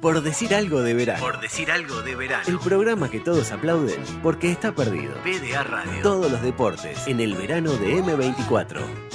Por decir algo de verano. Por decir algo de verano. El programa que todos aplauden porque está perdido. PDA Radio. Todos los deportes en el verano de M24.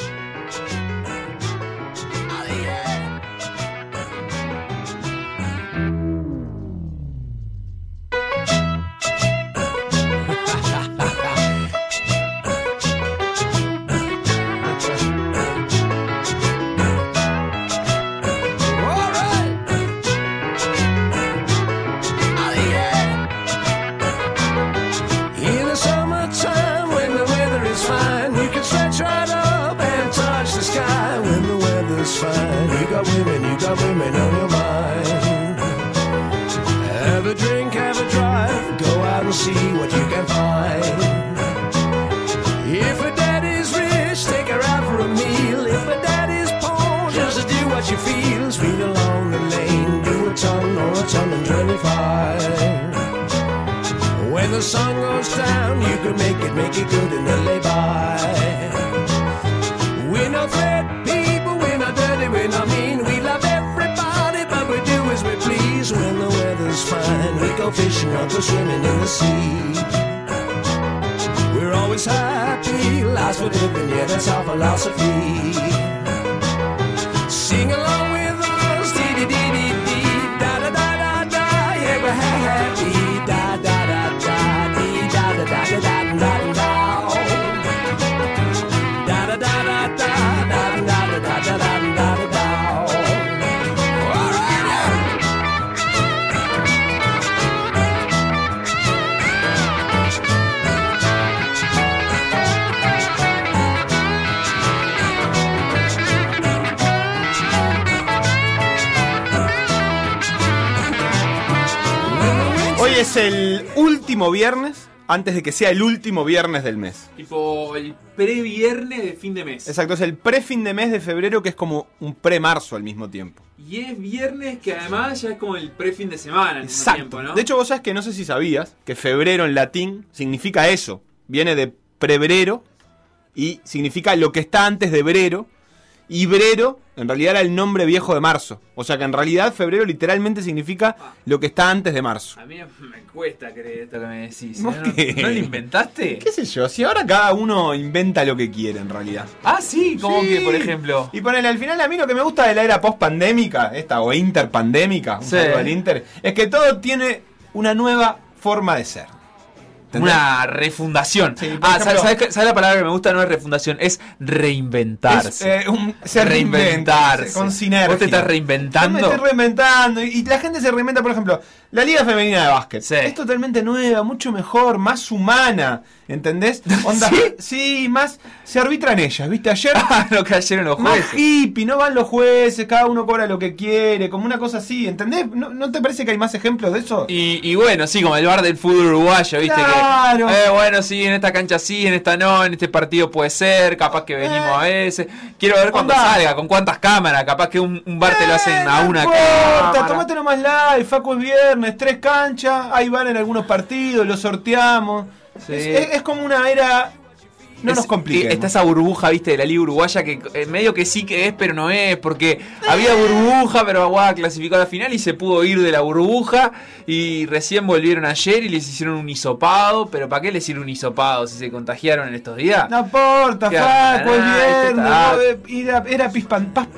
Antes de que sea el último viernes del mes. Tipo el previernes de fin de mes. Exacto, es el pre-fin de mes de febrero, que es como un pre-marzo al mismo tiempo. Y es viernes que además ya es como el pre-fin de semana al mismo Exacto. tiempo, ¿no? De hecho, vos sabés que no sé si sabías que febrero en latín significa eso. Viene de prebrero y significa lo que está antes de brero. Y brero en realidad era el nombre viejo de marzo. O sea que en realidad febrero literalmente significa lo que está antes de marzo. A mí me cuesta creer esto que me decís. ¿Vos ¿eh? ¿No, qué? ¿No lo inventaste? ¿Qué sé yo? Si ahora cada uno inventa lo que quiere en realidad. Ah, sí, como Sí. que, por ejemplo. Y ponele, al final a mí lo que me gusta de la era post-pandémica, esta o interpandémica, un Sí. al Inter, es que todo tiene una nueva forma de ser. ¿Entendés? Una refundación. Sí, ah, ejemplo- ¿sabes, sabes, sabes la palabra que me gusta? No es refundación, es reinventarse. Es, eh, un- se reinventa, reinventarse. se- con sinergia. ¿Vos te estás Yo reinventando? me estoy reinventando y, y la gente se reinventa, por ejemplo, la Liga Femenina de Básquet. Sí. Es totalmente nueva, mucho mejor, más humana, ¿entendés? Onda, ¿Sí? sí, más se arbitran ellas, ¿viste? Ayer Ah, no cayeron los Más jueces. hippie, no van los jueces, cada uno cobra lo que quiere, como una cosa así, ¿entendés? ¿No, no te parece que hay más ejemplos de eso? Y, y bueno, sí, como el bar del fútbol uruguayo, ¿viste? Claro. Que, eh, bueno, sí, en esta cancha sí, en esta no, en este partido puede ser, capaz que venimos a veces. Quiero ver cuándo Onda. salga, con cuántas cámaras, capaz que un, un bar te lo hacen Eh, a no una importa, cámara. tomátelo más live, Facu es viernes, tres canchas, ahí van en algunos partidos, los sorteamos. Sí. Es, es- es como una era... No Es- nos compliquemos. Está esa burbuja, viste, de la Liga Uruguaya que eh, medio que sí que es, pero no es, porque había burbuja, pero Aguada clasificó a la final y se pudo ir de la burbuja. Y recién volvieron ayer y les hicieron un hisopado. Pero ¿para qué les hicieron un hisopado si se contagiaron en estos días? No importa, Que Facu, es viernes, eh, era, Y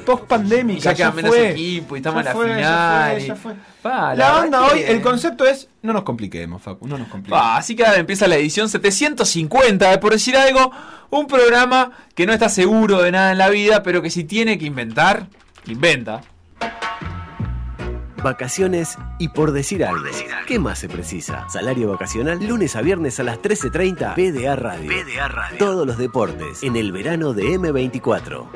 post-pandémica, ya ya, quedan menos fue. equipos y estamos en la fue, ya final. fue, ya fue. Pa, La verdad onda que- hoy, el concepto es, no nos compliquemos, Facu, no nos compliquemos. Pa, así que ahora empieza la edición 750 de Por Decir Algo, un programa que no está seguro de nada en la vida, pero que si tiene que inventar, inventa. Vacaciones y por decir algo. ¿Qué más se precisa? Salario vacacional lunes a viernes a las 13.30 PDA Radio. PDA Radio. Todos los deportes en el verano de M24.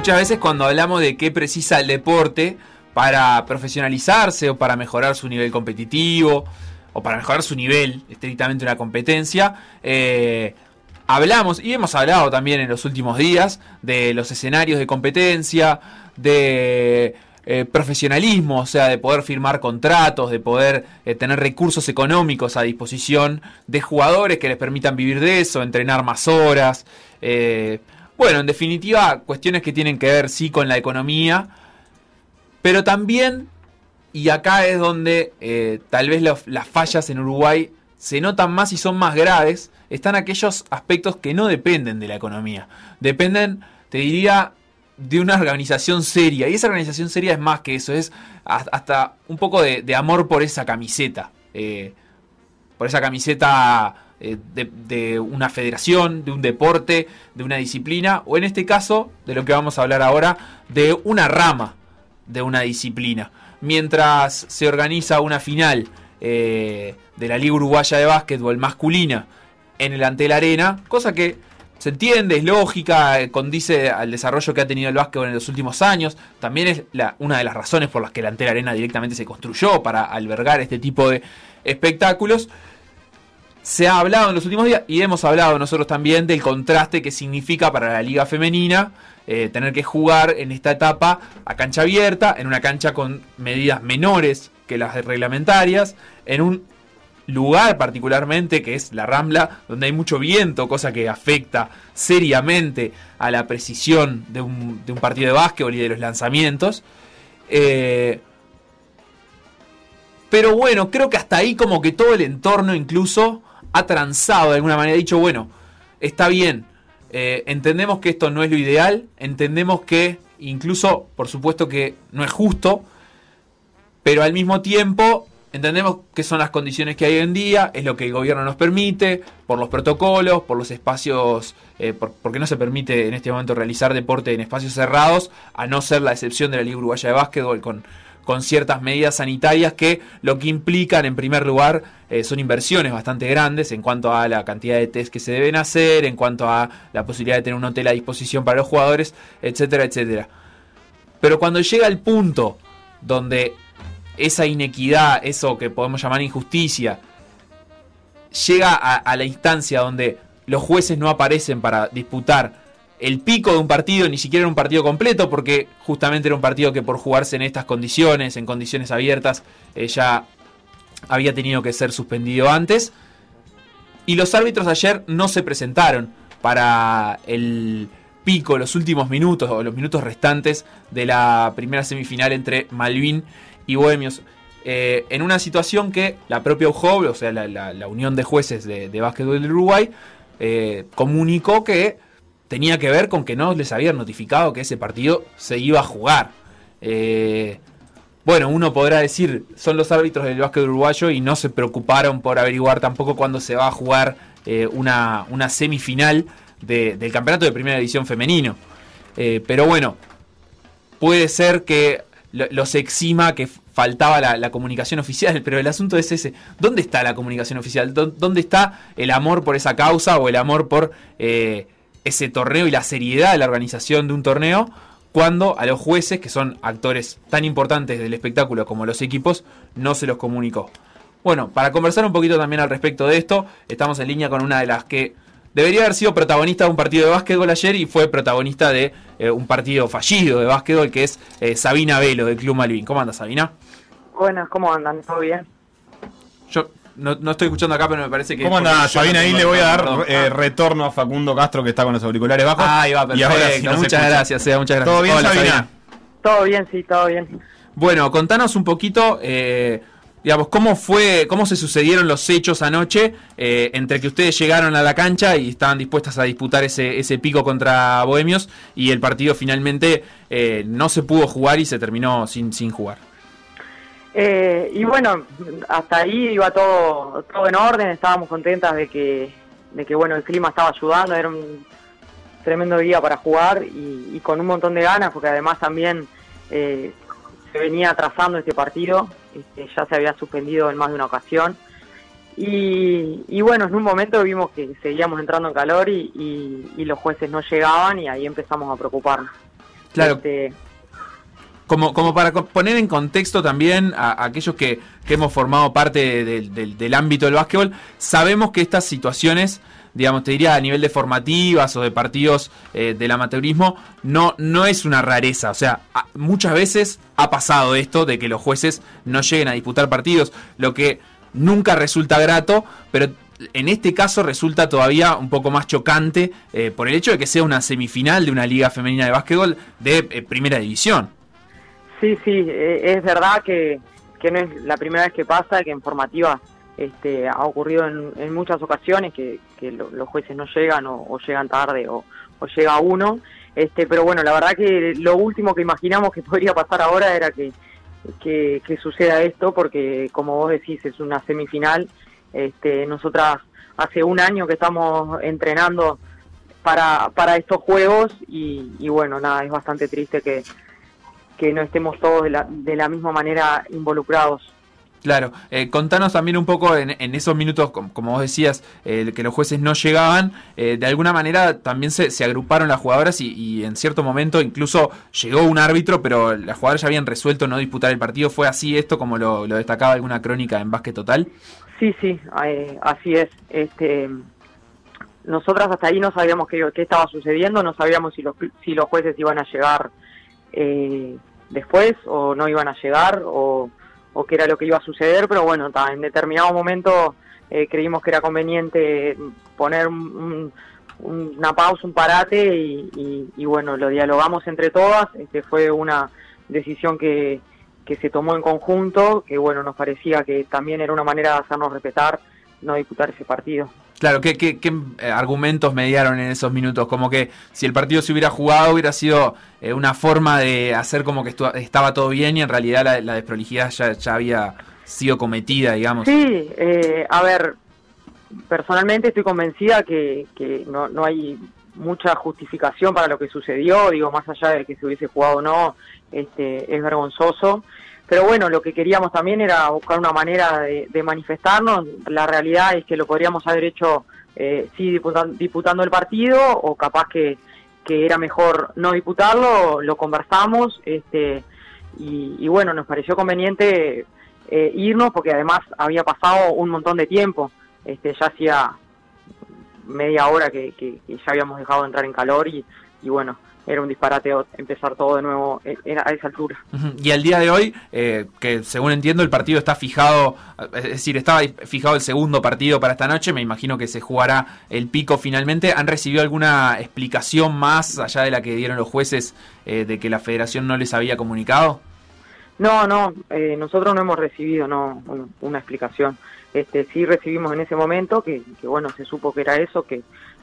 Muchas veces cuando hablamos de qué precisa el deporte para profesionalizarse o para mejorar su nivel competitivo o para mejorar su nivel estrictamente una competencia. Eh, hablamos y hemos hablado también en los últimos días de los escenarios de competencia, de eh, profesionalismo, o sea, de poder firmar contratos, de poder eh, tener recursos económicos a disposición de jugadores que les permitan vivir de eso, entrenar más horas. Bueno, en definitiva, cuestiones que tienen que ver sí con la economía, pero también, y acá es donde eh, tal vez las fallas en Uruguay se notan más y son más graves, están aquellos aspectos que no dependen de la economía. Dependen, te diría, de una organización seria. Y esa organización seria es más que eso, es hasta un poco de, amor por esa camiseta. Eh, por esa camiseta eh, de, una federación, de un deporte, de una disciplina, o en este caso, de lo que vamos a hablar ahora, de una rama de una disciplina. Mientras se organiza una final eh, de la Liga Uruguaya de Básquetbol masculina en el Antel Arena, cosa que se entiende, es lógica, eh, condice al desarrollo que ha tenido el básquetbol en los últimos años. También es una de las razones por las que el Antel Arena directamente se construyó para albergar este tipo de espectáculos. Se ha hablado en los últimos días y hemos hablado nosotros también del contraste que significa para la liga femenina eh, tener que jugar en esta etapa a cancha abierta, en una cancha con medidas menores que las reglamentarias, en un lugar particularmente que es la Rambla, donde hay mucho viento, cosa que afecta seriamente a la precisión de un, partido de básquetbol y de los lanzamientos. Eh, pero bueno, creo que hasta ahí como que todo el entorno incluso ha transado de alguna manera, ha dicho, bueno, está bien, eh, entendemos que esto no es lo ideal, entendemos que incluso, por supuesto que no es justo, pero al mismo tiempo entendemos que son las condiciones que hay hoy en día, es lo que el gobierno nos permite, por los protocolos, por los espacios, eh, porque no se permite en este momento realizar deporte en espacios cerrados, a no ser la excepción de la Liga Uruguaya de Básquetbol con con ciertas medidas sanitarias que lo que implican en primer lugar eh, son inversiones bastante grandes en cuanto a la cantidad de test que se deben hacer, en cuanto a la posibilidad de tener un hotel a disposición para los jugadores, etcétera, etcétera. Pero cuando llega el punto donde esa inequidad, eso que podemos llamar injusticia, llega a la instancia donde los jueces no aparecen para disputar el pico de un partido, ni siquiera era un partido completo, porque justamente era un partido que por jugarse en estas condiciones, en condiciones abiertas, eh, ya había tenido que ser suspendido antes. Y los árbitros ayer no se presentaron para el pico, los últimos minutos o los minutos restantes de la primera semifinal entre Malvin y Bohemios. Eh, en una situación que la propia UJOB, o sea, la, Unión de Jueces de, de Básquetbol del Uruguay, eh, comunicó que tenía que ver con que no les habían notificado que ese partido se iba a jugar. Eh, bueno, uno podrá decir, son los árbitros del básquet uruguayo y no se preocuparon por averiguar tampoco cuándo se va a jugar eh, una, una, semifinal del campeonato de primera división femenino. Eh, pero bueno, puede ser que los exima que faltaba la, comunicación oficial, pero el asunto es ese, ¿dónde está la comunicación oficial? ¿Dónde está el amor por esa causa o el amor por ese torneo y la seriedad de la organización de un torneo cuando a los jueces, que son actores tan importantes del espectáculo como los equipos, no se los comunicó. Bueno, para conversar un poquito también al respecto de esto, estamos en línea con una de las que debería haber sido protagonista de un partido de básquetbol ayer y fue protagonista de eh, un partido fallido de básquetbol, que es eh, Sabina Velo del Club Malvin. ¿Cómo anda Sabina? Buenas, ¿cómo andan? ¿Todo bien? Yo no, no, estoy escuchando acá, pero me parece que. ¿Cómo anda, Sabina? Ahí le voy a dar eh, retorno a Facundo Castro, que está con los auriculares bajos. Ah, ahí va, perfecto. muchas gracias, sea, muchas gracias. ¿Todo bien, Sabina? Todo bien, sí, todo bien. Bueno, contanos un poquito. Eh, digamos, ¿cómo fue, cómo se sucedieron los hechos anoche eh, entre que ustedes llegaron a la cancha y estaban dispuestas a disputar ese, ese pico contra Bohemios y el partido finalmente eh, no se pudo jugar y se terminó sin, sin jugar? Eh, y bueno, hasta ahí iba todo, todo en orden, estábamos contentas de que, de que bueno, el clima estaba ayudando, era un tremendo día para jugar y, con un montón de ganas, porque además también eh, se venía atrasando este partido, este, ya se había suspendido en más de una ocasión. Y, bueno, en un momento vimos que seguíamos entrando en calor y, los jueces no llegaban y ahí empezamos a preocuparnos. Claro. Este, Como, como para poner en contexto también a, aquellos que, que hemos formado parte del- del- ámbito del básquetbol, sabemos que estas situaciones, digamos, te diría a nivel de formativas o de partidos eh, del amateurismo, no, no es una rareza. O sea, muchas veces ha pasado esto de que los jueces no lleguen a disputar partidos, lo que nunca resulta grato, pero en este caso resulta todavía un poco más chocante eh, por el hecho de que sea una semifinal de una liga femenina de básquetbol de eh, primera división. Sí, sí, eh, es verdad que, que no es la primera vez que pasa, que en formativa este, ha ocurrido en, muchas ocasiones que, que lo- los jueces no llegan o, o llegan tarde o, o llega uno. Este, pero bueno, la verdad que lo último que imaginamos que podría pasar ahora era que, que, que suceda esto, porque como vos decís, es una semifinal. Este, nosotras hace un año que estamos entrenando para, para estos juegos y, y bueno, nada, es bastante triste que, que no estemos todos de la, de la misma manera involucrados. Claro, eh, contanos también un poco en, en esos minutos, com- como vos decías, eh, que los jueces no llegaban, eh, de alguna manera también se, se agruparon las jugadoras y, y en cierto momento incluso llegó un árbitro, pero las jugadoras ya habían resuelto no disputar el partido. ¿Fue así esto como lo, lo destacaba alguna crónica en Básquet Total? Sí, sí, eh, así es. Este, nosotras hasta ahí no sabíamos qué, qué estaba sucediendo, no sabíamos si los, si los jueces iban a llegar eh, después o no iban a llegar o, o qué era lo que iba a suceder, pero bueno, en determinado momento eh, creímos que era conveniente poner un- un- una pausa, un parate y, y- y bueno, lo dialogamos entre todas. Este fue una decisión que, que se tomó en conjunto, que bueno, nos parecía que también era una manera de hacernos respetar, no disputar ese partido. Claro, ¿qué, qué, qué, eh, argumentos mediaron en esos minutos? Como que si el partido se hubiera jugado hubiera sido eh, una forma de hacer como que estaba todo bien y en realidad la, desprolijidad ya, ya había sido cometida, digamos. Sí, eh, a ver, personalmente estoy convencida que, que no, no hay mucha justificación para lo que sucedió, digo, más allá de que se hubiese jugado o no, este, es vergonzoso. Pero bueno, lo que queríamos también era buscar una manera de, de manifestarnos. La realidad es que lo podríamos haber hecho, eh, sí, diputan- diputando el partido, o capaz que, que era mejor no diputarlo, lo conversamos, este, y, bueno, nos pareció conveniente eh, irnos porque además había pasado un montón de tiempo. Este, ya hacía media hora que, que- ya habíamos dejado de entrar en calor y, y bueno, era un disparate empezar todo de nuevo en- a esa altura. Y al día de hoy, eh, que según entiendo el partido está fijado, es decir, estaba fijado el segundo partido para esta noche, me imagino que se jugará el pico finalmente. ¿Han recibido alguna explicación más allá de la que dieron los jueces eh, de que la federación no les había comunicado? No, no, eh, nosotros no hemos recibido no un- una explicación. Este, sí recibimos en ese momento que, que, bueno, se supo que era eso, que,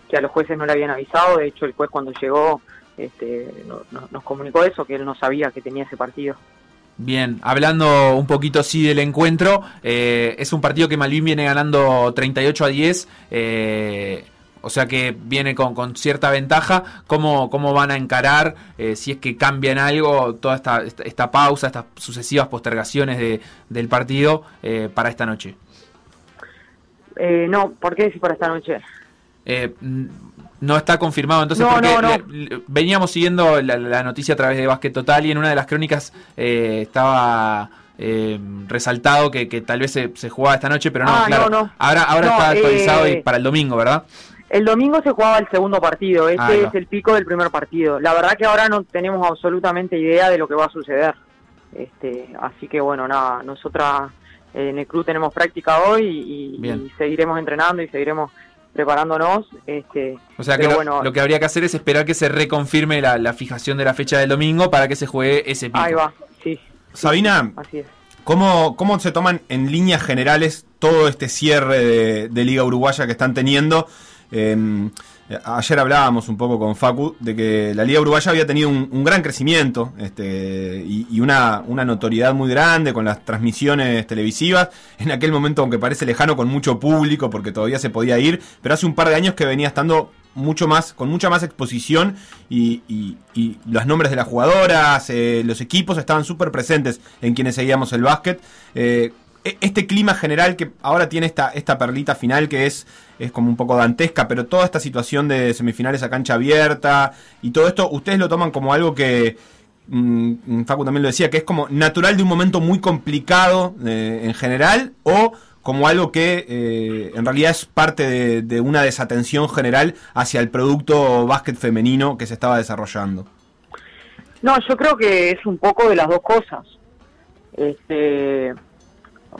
que a los jueces no le habían avisado. De hecho, el juez cuando llegó este, no- no- nos comunicó eso, que él no sabía que tenía ese partido. Bien, hablando un poquito sí del encuentro, eh, es un partido que Malvin viene ganando 38 a 10, eh, o sea que viene con, con cierta ventaja. ¿Cómo, cómo van a encarar, eh, si es que cambian algo, toda esta, esta, pausa, estas sucesivas postergaciones de, del partido para esta noche? Eh, no, ¿por qué decir para esta noche? No está confirmado, entonces No, porque no, no. le- le- veníamos siguiendo la, la noticia a través de Básquet Total y en una de las crónicas eh, estaba eh, resaltado que, que tal vez se, se jugaba esta noche, pero no, Ah, claro. Ahora, ahora está actualizado eh, y para el domingo, ¿verdad? El domingo se jugaba el segundo partido, este es el pico del primer partido. La verdad que ahora no tenemos absolutamente idea de lo que va a suceder. Este, así que bueno, nada, nosotras eh, en el club tenemos práctica hoy y seguiremos entrenando y seguiremos preparándonos. Este, O sea que lo, bueno, lo que habría que hacer es esperar que se reconfirme la, la fijación de la fecha del domingo para que se juegue ese pico. ahí va, sí, Sabina, así es. ¿cómo, ¿cómo se toman en líneas generales todo este cierre de, de Liga Uruguaya que están teniendo? Eh, ayer hablábamos un poco con Facu de que la Liga Uruguaya había tenido un, gran crecimiento este, y, una, notoriedad muy grande con las transmisiones televisivas. En aquel momento, aunque parece lejano, con mucho público porque todavía se podía ir, pero hace un par de años que venía estando mucho más, con mucha más exposición y, los nombres de las jugadoras, eh, los equipos estaban súper presentes en quienes seguíamos el básquet. Eh, este clima general que ahora tiene esta, esta perlita final que es, es como un poco dantesca, pero toda esta situación de semifinales a cancha abierta y todo esto, ¿ustedes lo toman como algo que, mm, Facu también lo decía, que es como natural de un momento muy complicado eh, en general o como algo que eh, en realidad es parte de, de una desatención general hacia el producto básquet femenino que se estaba desarrollando. No, yo creo que es un poco de las dos cosas. Este,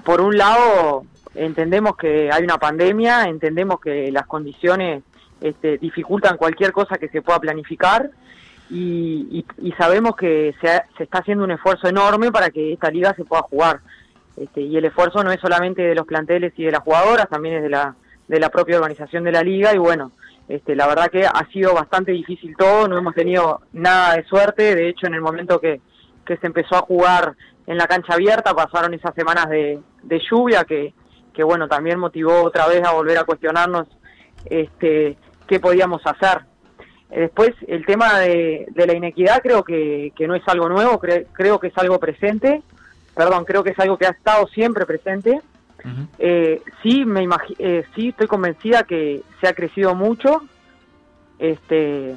por un lado, entendemos que hay una pandemia, entendemos que las condiciones este, dificultan cualquier cosa que se pueda planificar y, y- sabemos que se, ha- se está haciendo un esfuerzo enorme para que esta liga se pueda jugar. Este, y el esfuerzo no es solamente de los planteles y de las jugadoras, también es de la, de la propia organización de la liga y bueno, este, la verdad que ha sido bastante difícil todo, no hemos tenido nada de suerte, de hecho en el momento que se empezó a jugar en la cancha abierta pasaron esas semanas de, de lluvia que, que bueno, también motivó otra vez a volver a cuestionarnos este, qué podíamos hacer. Después, el tema de, de la inequidad creo que, que no es algo nuevo, cre- creo que es algo presente, perdón, creo que es algo que ha estado siempre presente. Eh, sí, me eh, sí estoy convencida que se ha crecido mucho, este,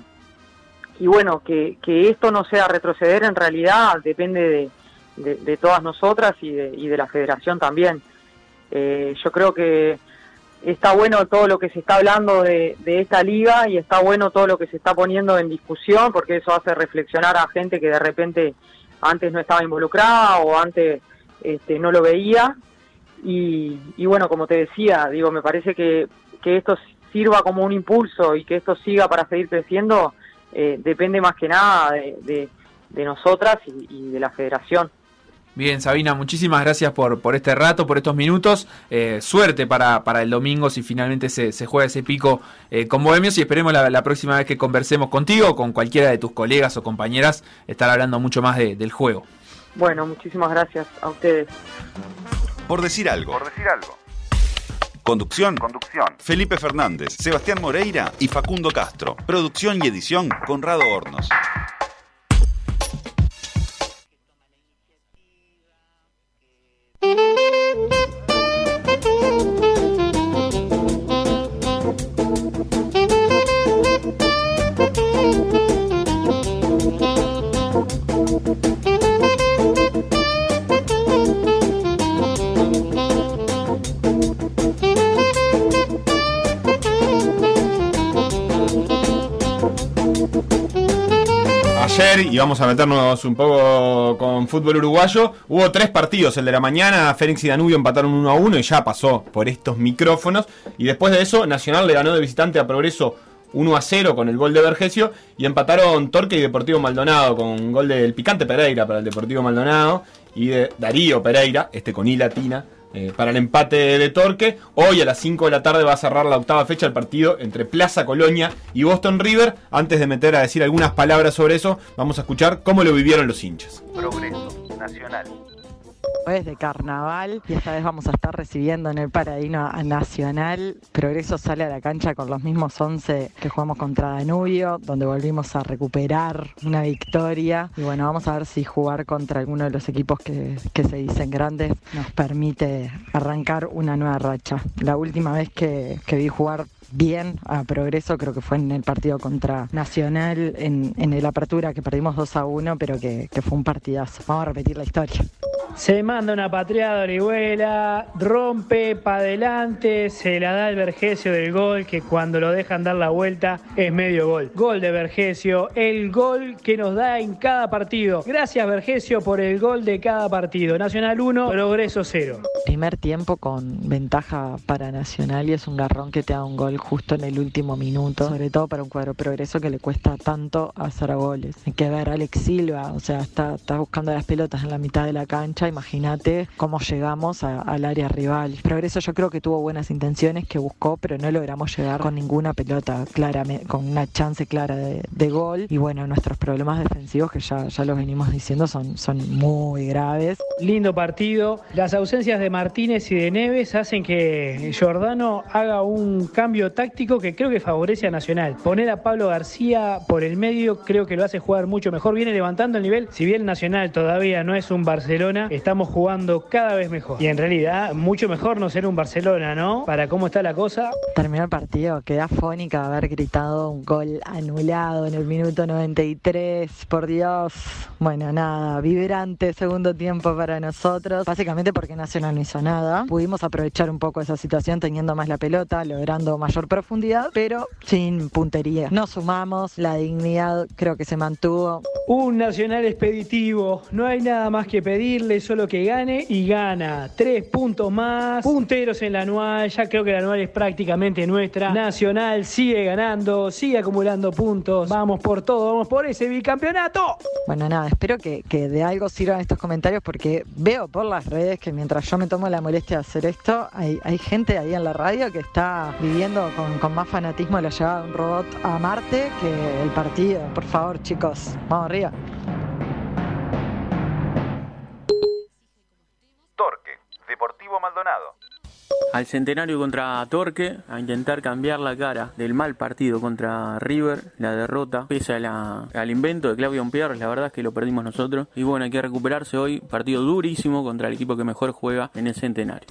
y bueno, que, que esto no sea retroceder en realidad depende de, de- de todas nosotras y de, y de la federación también. Eh, yo creo que está bueno todo lo que se está hablando de, de esta liga y está bueno todo lo que se está poniendo en discusión porque eso hace reflexionar a gente que de repente antes no estaba involucrada o antes este, no lo veía y, y bueno como te decía digo me parece que, que esto sirva como un impulso y que esto siga para seguir creciendo eh, depende más que nada de, de- nosotras y de la federación Bien, Sabina, muchísimas gracias por, por este rato, por estos minutos. Eh, suerte para, para el domingo si finalmente se, se juega ese pico eh, con Bohemios y esperemos la, la próxima vez que conversemos contigo o con cualquiera de tus colegas o compañeras estar hablando mucho más de- del juego. bueno muchísimas gracias a ustedes Por decir algo. Por decir algo. Conducción. Conducción. Felipe Fernández, Sebastián Moreira y Facundo Castro. Producción y edición Conrado Hornos. Y vamos a meternos un poco con fútbol uruguayo, hubo tres partidos. El de la mañana, Fénix y Danubio empataron 1 a 1 y ya pasó por estos micrófonos. Y después de eso, Nacional le ganó de visitante a Progreso 1 a 0 con el gol de Vergesio. Y empataron Torque y Deportivo Maldonado con un gol del picante Pereira para el Deportivo Maldonado. Y de Darío Pereira, este con I latina, eh, para el empate de Torque. Hoy a las 5 de la tarde va a cerrar la octava fecha el partido entre Plaza Colonia y Boston River. Antes de meter a decir algunas palabras sobre eso, vamos a escuchar cómo lo vivieron los hinchas. Progreso. Nacional. Es de carnaval y esta vez vamos a estar recibiendo en el Paradino Nacional. Progreso sale a la cancha con los mismos 11 que jugamos contra Danubio, donde volvimos a recuperar una victoria. Y bueno, vamos a ver si jugar contra alguno de los equipos que, que se dicen grandes nos permite arrancar una nueva racha. La última vez que, que vi jugar bien a Progreso, creo que fue en el partido contra Nacional, en, en el Apertura, que perdimos 2 a 1, pero que, que fue un partidazo. Vamos a repetir la historia. Se manda una patriada Orihuela, rompe para adelante, se la da el Vergesio del gol, que cuando lo dejan dar la vuelta es medio gol. Gol de Vergesio, el gol que nos da en cada partido. Gracias Vergesio por el gol de cada partido. Nacional 1, Progreso 0. Primer tiempo con ventaja para Nacional y es un garrón que te da un gol justo en el último minuto, sobre todo para un cuadro progreso que le cuesta tanto hacer goles. Hay que ver Alex Silva, o sea, está, está buscando las pelotas en la mitad de la cancha, imagínate cómo llegamos al área rival. Progreso yo creo que tuvo buenas intenciones, que buscó, pero no logramos llegar con ninguna pelota clara, con una chance clara de, de gol. Y bueno, nuestros problemas defensivos, que ya, ya los venimos diciendo, son, son muy graves. Lindo partido. Las ausencias de Martínez y de Neves hacen que Giordano haga un cambio táctico que creo que favorece a Nacional. Poner a Pablo García por el medio creo que lo hace jugar mucho mejor. Viene levantando el nivel. Si bien Nacional todavía no es un Barcelona, estamos jugando cada vez mejor. Y en realidad, mucho mejor no ser un Barcelona, ¿no? Para cómo está la cosa. Terminó el partido, queda fónica haber gritado un gol anulado en el minuto 93, por Dios. Bueno, nada, vibrante segundo tiempo para nosotros, básicamente porque Nacional no hizo nada. Pudimos aprovechar un poco esa situación teniendo más la pelota, logrando mayor profundidad, pero sin puntería. No sumamos, la dignidad creo que se mantuvo. Un Nacional expeditivo, no hay nada más que pedirle, solo que gane y gana. Tres puntos más, punteros en la anual, ya creo que la anual es prácticamente nuestra. Nacional sigue ganando, sigue acumulando puntos. Vamos por todo, vamos por ese bicampeonato. Bueno, nada, espero que, que de algo sirvan estos comentarios porque veo por las redes que mientras yo me tomo la molestia de hacer esto, hay, hay gente ahí en la radio que está viviendo con, con más fanatismo la llegada de un robot a Marte que el partido. Por favor, chicos, vamos arriba. Al centenario contra Torque, a intentar cambiar la cara del mal partido contra River, la derrota, pese al invento de Claudio Pierre, la verdad es que lo perdimos nosotros. Y bueno, hay que recuperarse hoy, partido durísimo contra el equipo que mejor juega en el centenario.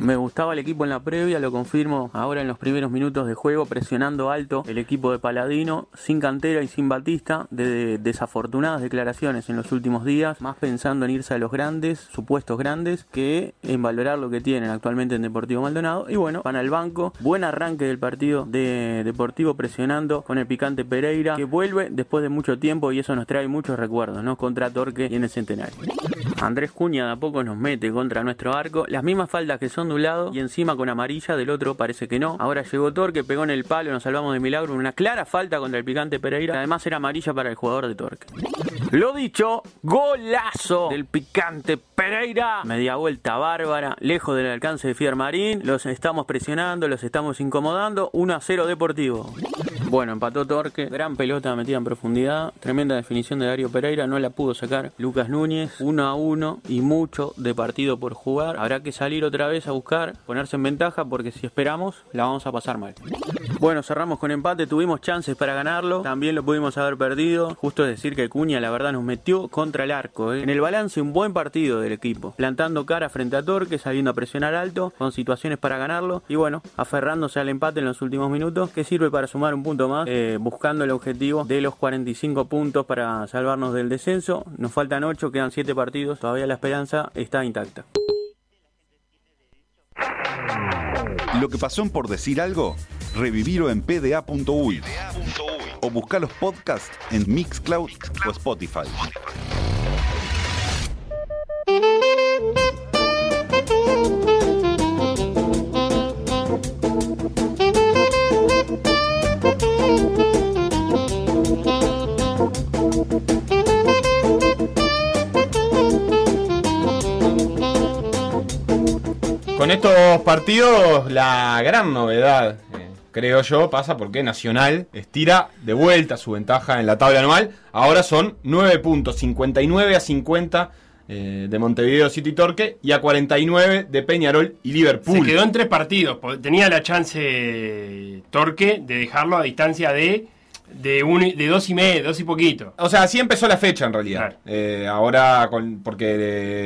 Me gustaba el equipo en la previa, lo confirmo ahora en los primeros minutos de juego, presionando alto el equipo de Paladino, sin cantera y sin Batista, de desafortunadas declaraciones en los últimos días, más pensando en irse a los grandes, supuestos grandes, que en valorar lo que tienen actualmente en Deportivo Maldonado. Y bueno, van al banco, buen arranque del partido de Deportivo presionando con el picante Pereira, que vuelve después de mucho tiempo y eso nos trae muchos recuerdos, ¿no? Contra Torque y en el centenario. Andrés Cuña de a poco nos mete contra nuestro arco. Las mismas faldas que son de un lado y encima con amarilla, del otro parece que no. Ahora llegó Torque, pegó en el palo, nos salvamos de milagro. Una clara falta contra el picante Pereira. Además era amarilla para el jugador de Torque. Lo dicho, golazo del picante Pereira. Media vuelta bárbara, lejos del alcance de Fier Marín. Los estamos presionando, los estamos incomodando. 1 a 0 Deportivo. Bueno, empató Torque, gran pelota metida en profundidad, tremenda definición de Dario Pereira, no la pudo sacar Lucas Núñez, 1 a 1 y mucho de partido por jugar. Habrá que salir otra vez a buscar, ponerse en ventaja porque si esperamos la vamos a pasar mal. Bueno, cerramos con empate, tuvimos chances para ganarlo, también lo pudimos haber perdido. Justo es decir que Cuña la verdad nos metió contra el arco. ¿eh? En el balance un buen partido del equipo, plantando cara frente a Torque, saliendo a presionar alto, con situaciones para ganarlo y bueno, aferrándose al empate en los últimos minutos, que sirve para sumar un punto más, eh, buscando el objetivo de los 45 puntos para salvarnos del descenso. Nos faltan 8, quedan 7 partidos, todavía la esperanza está intacta. Lo que pasó por decir algo, revivirlo en pda.uy o buscar los podcasts en Mixcloud o Spotify. Con estos partidos, la gran novedad, eh, creo yo, pasa porque Nacional estira de vuelta su ventaja en la tabla anual. Ahora son 9 puntos, 59 a 50 eh, de Montevideo City Torque y a 49 de Peñarol y Liverpool. Se quedó en tres partidos. Tenía la chance Torque de dejarlo a distancia de, de, un, de dos y medio, dos y poquito. O sea, así empezó la fecha en realidad. Eh, ahora, con- porque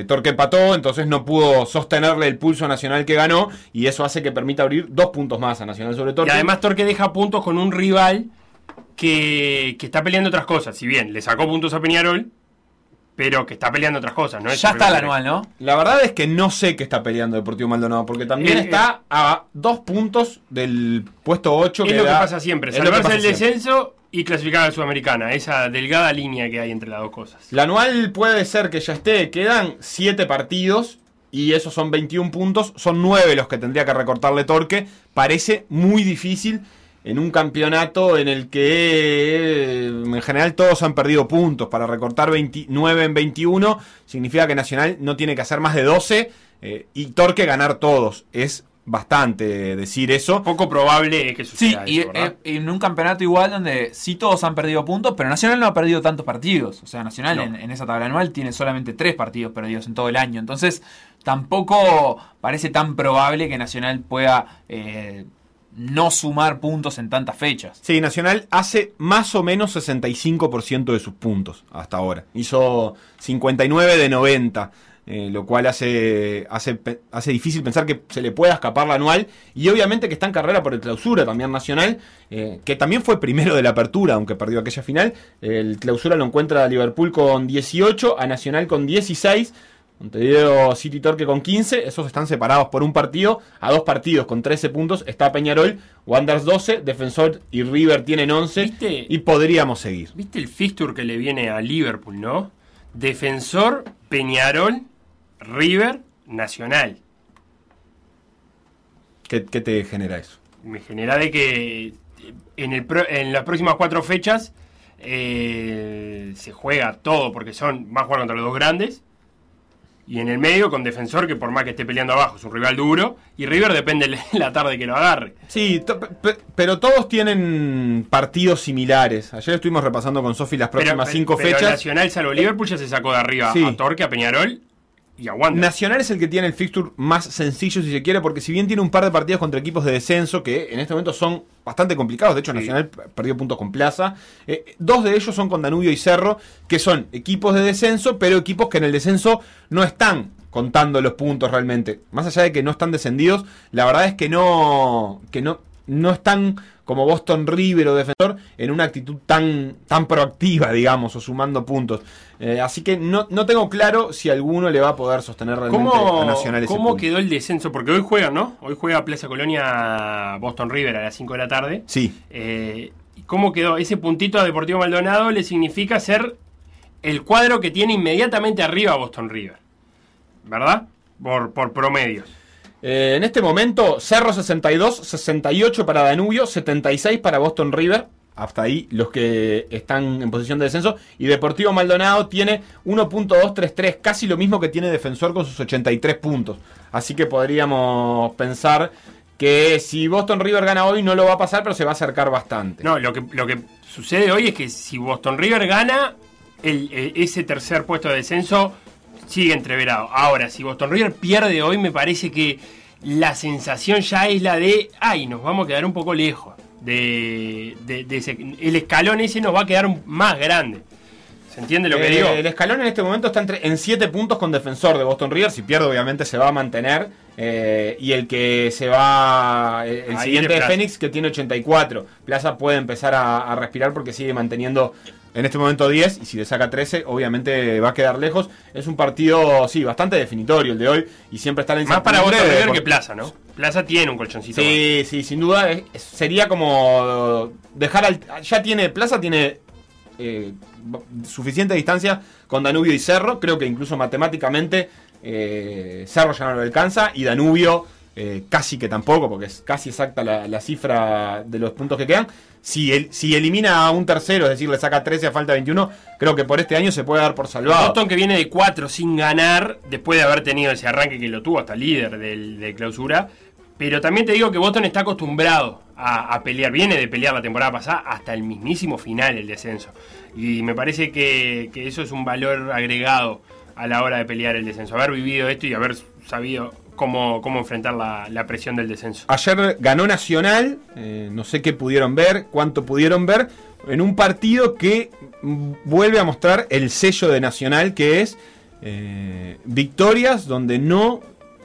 eh, Torque empató, entonces no pudo sostenerle el pulso Nacional que ganó, y eso hace que permita abrir dos puntos más a Nacional sobre Y Torque. además Torque deja puntos con un rival que, que está peleando otras cosas. Si bien le sacó puntos a Peñarol, pero que está peleando otras cosas. ¿no? Es Ya está el anual, ¿no? La verdad es que no sé qué está peleando Deportivo Maldonado, porque también Eh, está a dos puntos del puesto 8 Es que lo que pasa siempre, salvarse pasa el siempre. descenso y clasificar a la Sudamericana, esa delgada línea que hay entre las dos cosas. La anual puede ser que ya esté, quedan 7 partidos y esos son 21 puntos, son 9 los que tendría que recortarle Torque. Parece muy difícil en un campeonato en el que eh, en general todos han perdido puntos. Para recortar 29 en 21 significa que Nacional no tiene que hacer más de 12 eh, y Torque ganar todos. Es bastante decir eso. Poco probable que Sí, suceda y eso, ¿verdad? eh, en un campeonato igual donde sí todos han perdido puntos, pero Nacional no ha perdido tantos partidos. O sea, Nacional No. en, en esa tabla anual tiene solamente tres partidos perdidos en todo el año. Entonces, tampoco parece tan probable que Nacional pueda eh, no sumar puntos en tantas fechas. Sí, Nacional hace más o menos 65% de sus puntos hasta ahora. Hizo 59 de 90. eh, lo cual hace, hace, hace difícil pensar que se le pueda escapar la anual. Y obviamente que está en carrera por el clausura también nacional, eh, que también fue primero de la apertura, aunque perdió aquella final. El clausura lo encuentra Liverpool con 18, a Nacional con 16. Montevideo City Torque con 15, esos están separados por un partido, a dos partidos con 13 puntos está Peñarol, Wanderers 12, Defensor y River tienen 11 ¿Viste? y podríamos seguir. ¿Viste el fixture que le viene a Liverpool, no? Defensor, Peñarol, River, Nacional. ¿Qué, qué te genera eso? Me genera de que en, el pro- en las próximas cuatro fechas eh, se juega todo, porque son a jugar contra los dos grandes. Y en el medio con Defensor, que por más que esté peleando abajo, es un rival duro. Y River depende de la tarde que lo agarre. Sí, pero todos tienen partidos similares. Ayer estuvimos repasando con Sofi las próximas Pero- cinco pero fechas. Nacional, salvo Liverpool, ya se sacó de arriba Sí. a Torque, a Peñarol y. Nacional es el que tiene el fixture más sencillo, si se quiere, porque si bien tiene un par de partidos contra equipos de descenso, que en este momento son bastante complicados, de hecho Nacional perdió puntos con Plaza, eh, dos de ellos son con Danubio y Cerro, que son equipos de descenso, pero equipos que en el descenso no están contando los puntos realmente. Más allá de que no están descendidos, la verdad es que no, que no, no están como Boston River o Defensor en una actitud tan, tan proactiva, digamos, o sumando puntos. Eh, así que no, no tengo claro si alguno le va a poder sostener realmente ¿Cómo, a Nacional ese cómo punto. quedó el descenso? Porque hoy juegan, ¿no? Hoy juega Plaza Colonia Boston River a las 5 de la tarde. Sí. Eh, ¿y ¿Cómo quedó? Ese puntito a Deportivo Maldonado le significa ser el cuadro que tiene inmediatamente arriba a Boston River. ¿Verdad? Por, por promedios. Eh, en este momento, Cerro 62, 68 para Danubio, 76 para Boston River. Hasta ahí los que están en posición de descenso. Y Deportivo Maldonado tiene 1.233, casi lo mismo que tiene Defensor con sus 83 puntos. Así que podríamos pensar que si Boston River gana hoy no lo va a pasar, pero se va a acercar bastante. No, lo que, lo que sucede hoy es que si Boston River gana, el- ese tercer puesto de descenso sigue entreverado. Ahora, si Boston River pierde hoy, me parece que la sensación ya es la de, ay, nos vamos a quedar un poco lejos. De, de- de ese- el escalón ese nos va a quedar más grande. ¿Se entiende lo que Eh, digo? El escalón en este momento está entre, en 7 puntos con defensor de Boston River. Si pierde, obviamente se va a mantener. eh, y el que se va. El, el siguiente Plaza. Fénix, que tiene 84. Plaza puede empezar a, a respirar porque sigue manteniendo en este momento 10. Y si le saca 13, obviamente va a quedar lejos. Es un partido, sí, bastante definitorio el de hoy. Y siempre está en más para de- River que Plaza, ¿no? Plaza tiene un colchoncito. más. Sí, sí, sin duda. es- es- sería como dejar al. Ya tiene. Plaza tiene eh, suficiente distancia con Danubio y Cerro. Creo que incluso matemáticamente eh, Cerro ya no lo alcanza. Y Danubio eh, casi que tampoco, porque es casi exacta la, cifra de los puntos que quedan. Si, el- si elimina a un tercero, es decir, le saca 13 a falta de 21, creo que por este año se puede dar por salvado. Boston que viene de 4 sin ganar, después de haber tenido ese arranque que lo tuvo hasta líder de clausura. Pero también te digo que Boston está acostumbrado a, a pelear, viene de pelear la temporada pasada hasta el mismísimo final, el descenso. Y me parece que, que eso es un valor agregado a la hora de pelear el descenso. Haber vivido esto y haber sabido cómo, cómo enfrentar la, la presión del descenso. Ayer ganó Nacional, eh, no sé qué pudieron ver, cuánto pudieron ver, en un partido que vuelve a mostrar el sello de Nacional, que es eh, victorias donde no,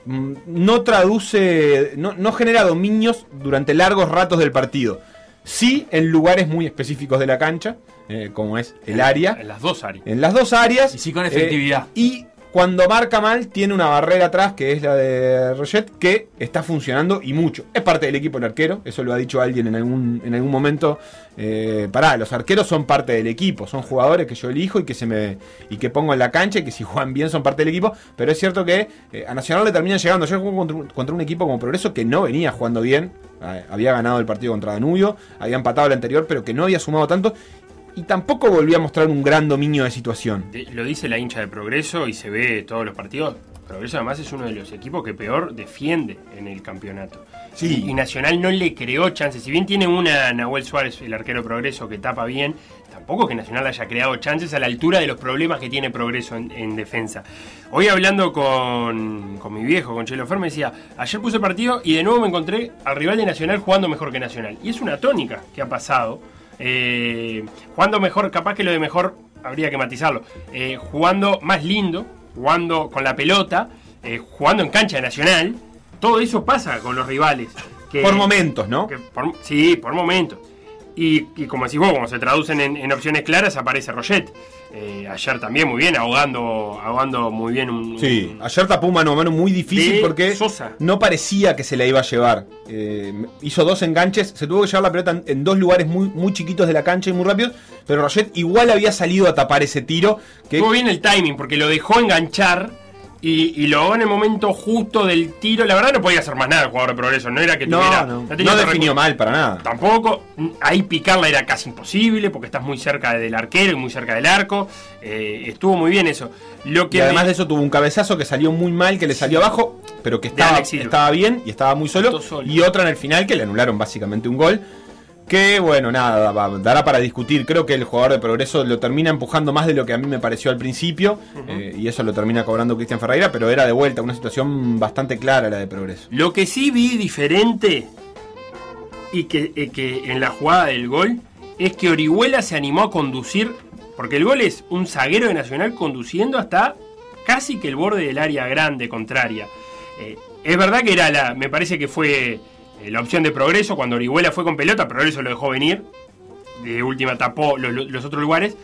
mm, no traduce, no, no genera dominios durante largos ratos del partido. Sí en lugares muy específicos de la cancha, eh, como es el área. En las dos áreas. En las dos áreas. Y sí con efectividad. Eh, y cuando marca mal, tiene una barrera atrás, que es la de Roget, que está funcionando y mucho. Es parte del equipo el arquero, eso lo ha dicho alguien en algún, en algún momento. Eh, pará, los arqueros son parte del equipo, son jugadores que yo elijo y que se me y que pongo en la cancha y que si juegan bien son parte del equipo. Pero es cierto que eh, a Nacional le terminan llegando. Yo juego contra, contra un equipo como Progreso que no venía jugando bien. Eh, había ganado el partido contra Danubio, había empatado el anterior, pero que no había sumado tanto. Y tampoco volvía a mostrar un gran dominio de situación. Lo dice la hincha de Progreso y se ve todos los partidos. Progreso además es uno de los equipos que peor defiende en el campeonato. Sí. Y, y Nacional no le creó chances. Si bien tiene una Nahuel Suárez, el arquero Progreso, que tapa bien, tampoco que Nacional haya creado chances a la altura de los problemas que tiene Progreso en, en defensa. Hoy hablando con, con mi viejo, con Chelo Fer, me decía, ayer puse partido y de nuevo me encontré al rival de Nacional jugando mejor que Nacional. Y es una tónica que ha pasado. Eh, jugando mejor, capaz que lo de mejor habría que matizarlo. Eh, jugando más lindo, jugando con la pelota, eh, jugando en cancha nacional. Todo eso pasa con los rivales. que- Por momentos, ¿no? que por- sí, por momentos. Y, y como decís vos, como se traducen en, en opciones claras, aparece Roget. Eh, ayer también muy bien, ahogando, ahogando muy bien un. Sí, ayer tapó un mano a mano muy difícil porque Sosa. no parecía que se la iba a llevar. Eh, hizo dos enganches, se tuvo que llevar la pelota en, en dos lugares muy, muy chiquitos de la cancha y muy rápidos, pero Roget igual había salido a tapar ese tiro. Que, Estuvo bien el timing porque lo dejó enganchar y, y lo ahogó en el momento justo del tiro. La verdad no podía hacer más nada el jugador de progreso. No era que no, tuviera. no, no definió mal para nada. Tampoco. Ahí picarla era casi imposible porque estás muy cerca del arquero y muy cerca del arco. Eh, estuvo muy bien eso. Lo que Y además me- de eso tuvo un cabezazo que salió muy mal, que le salió abajo, pero que estaba, estaba bien y estaba muy solo. Y otra en el final que le anularon básicamente un gol. Que bueno, nada, dará para discutir. Creo que el jugador de progreso lo termina empujando más de lo que a mí me pareció al principio. eh, y eso lo termina cobrando Cristian Ferreira, pero era de vuelta una situación bastante clara la de progreso. Lo que sí vi diferente y que, eh, que en la jugada del gol es que Orihuela se animó a conducir, porque el gol es un zaguero de Nacional conduciendo hasta casi que el borde del área grande contraria. Eh, es verdad que era la, me parece que fue eh, la opción de Progreso cuando Orihuela fue con pelota, Progreso lo dejó venir, de última tapó los, otros lugares.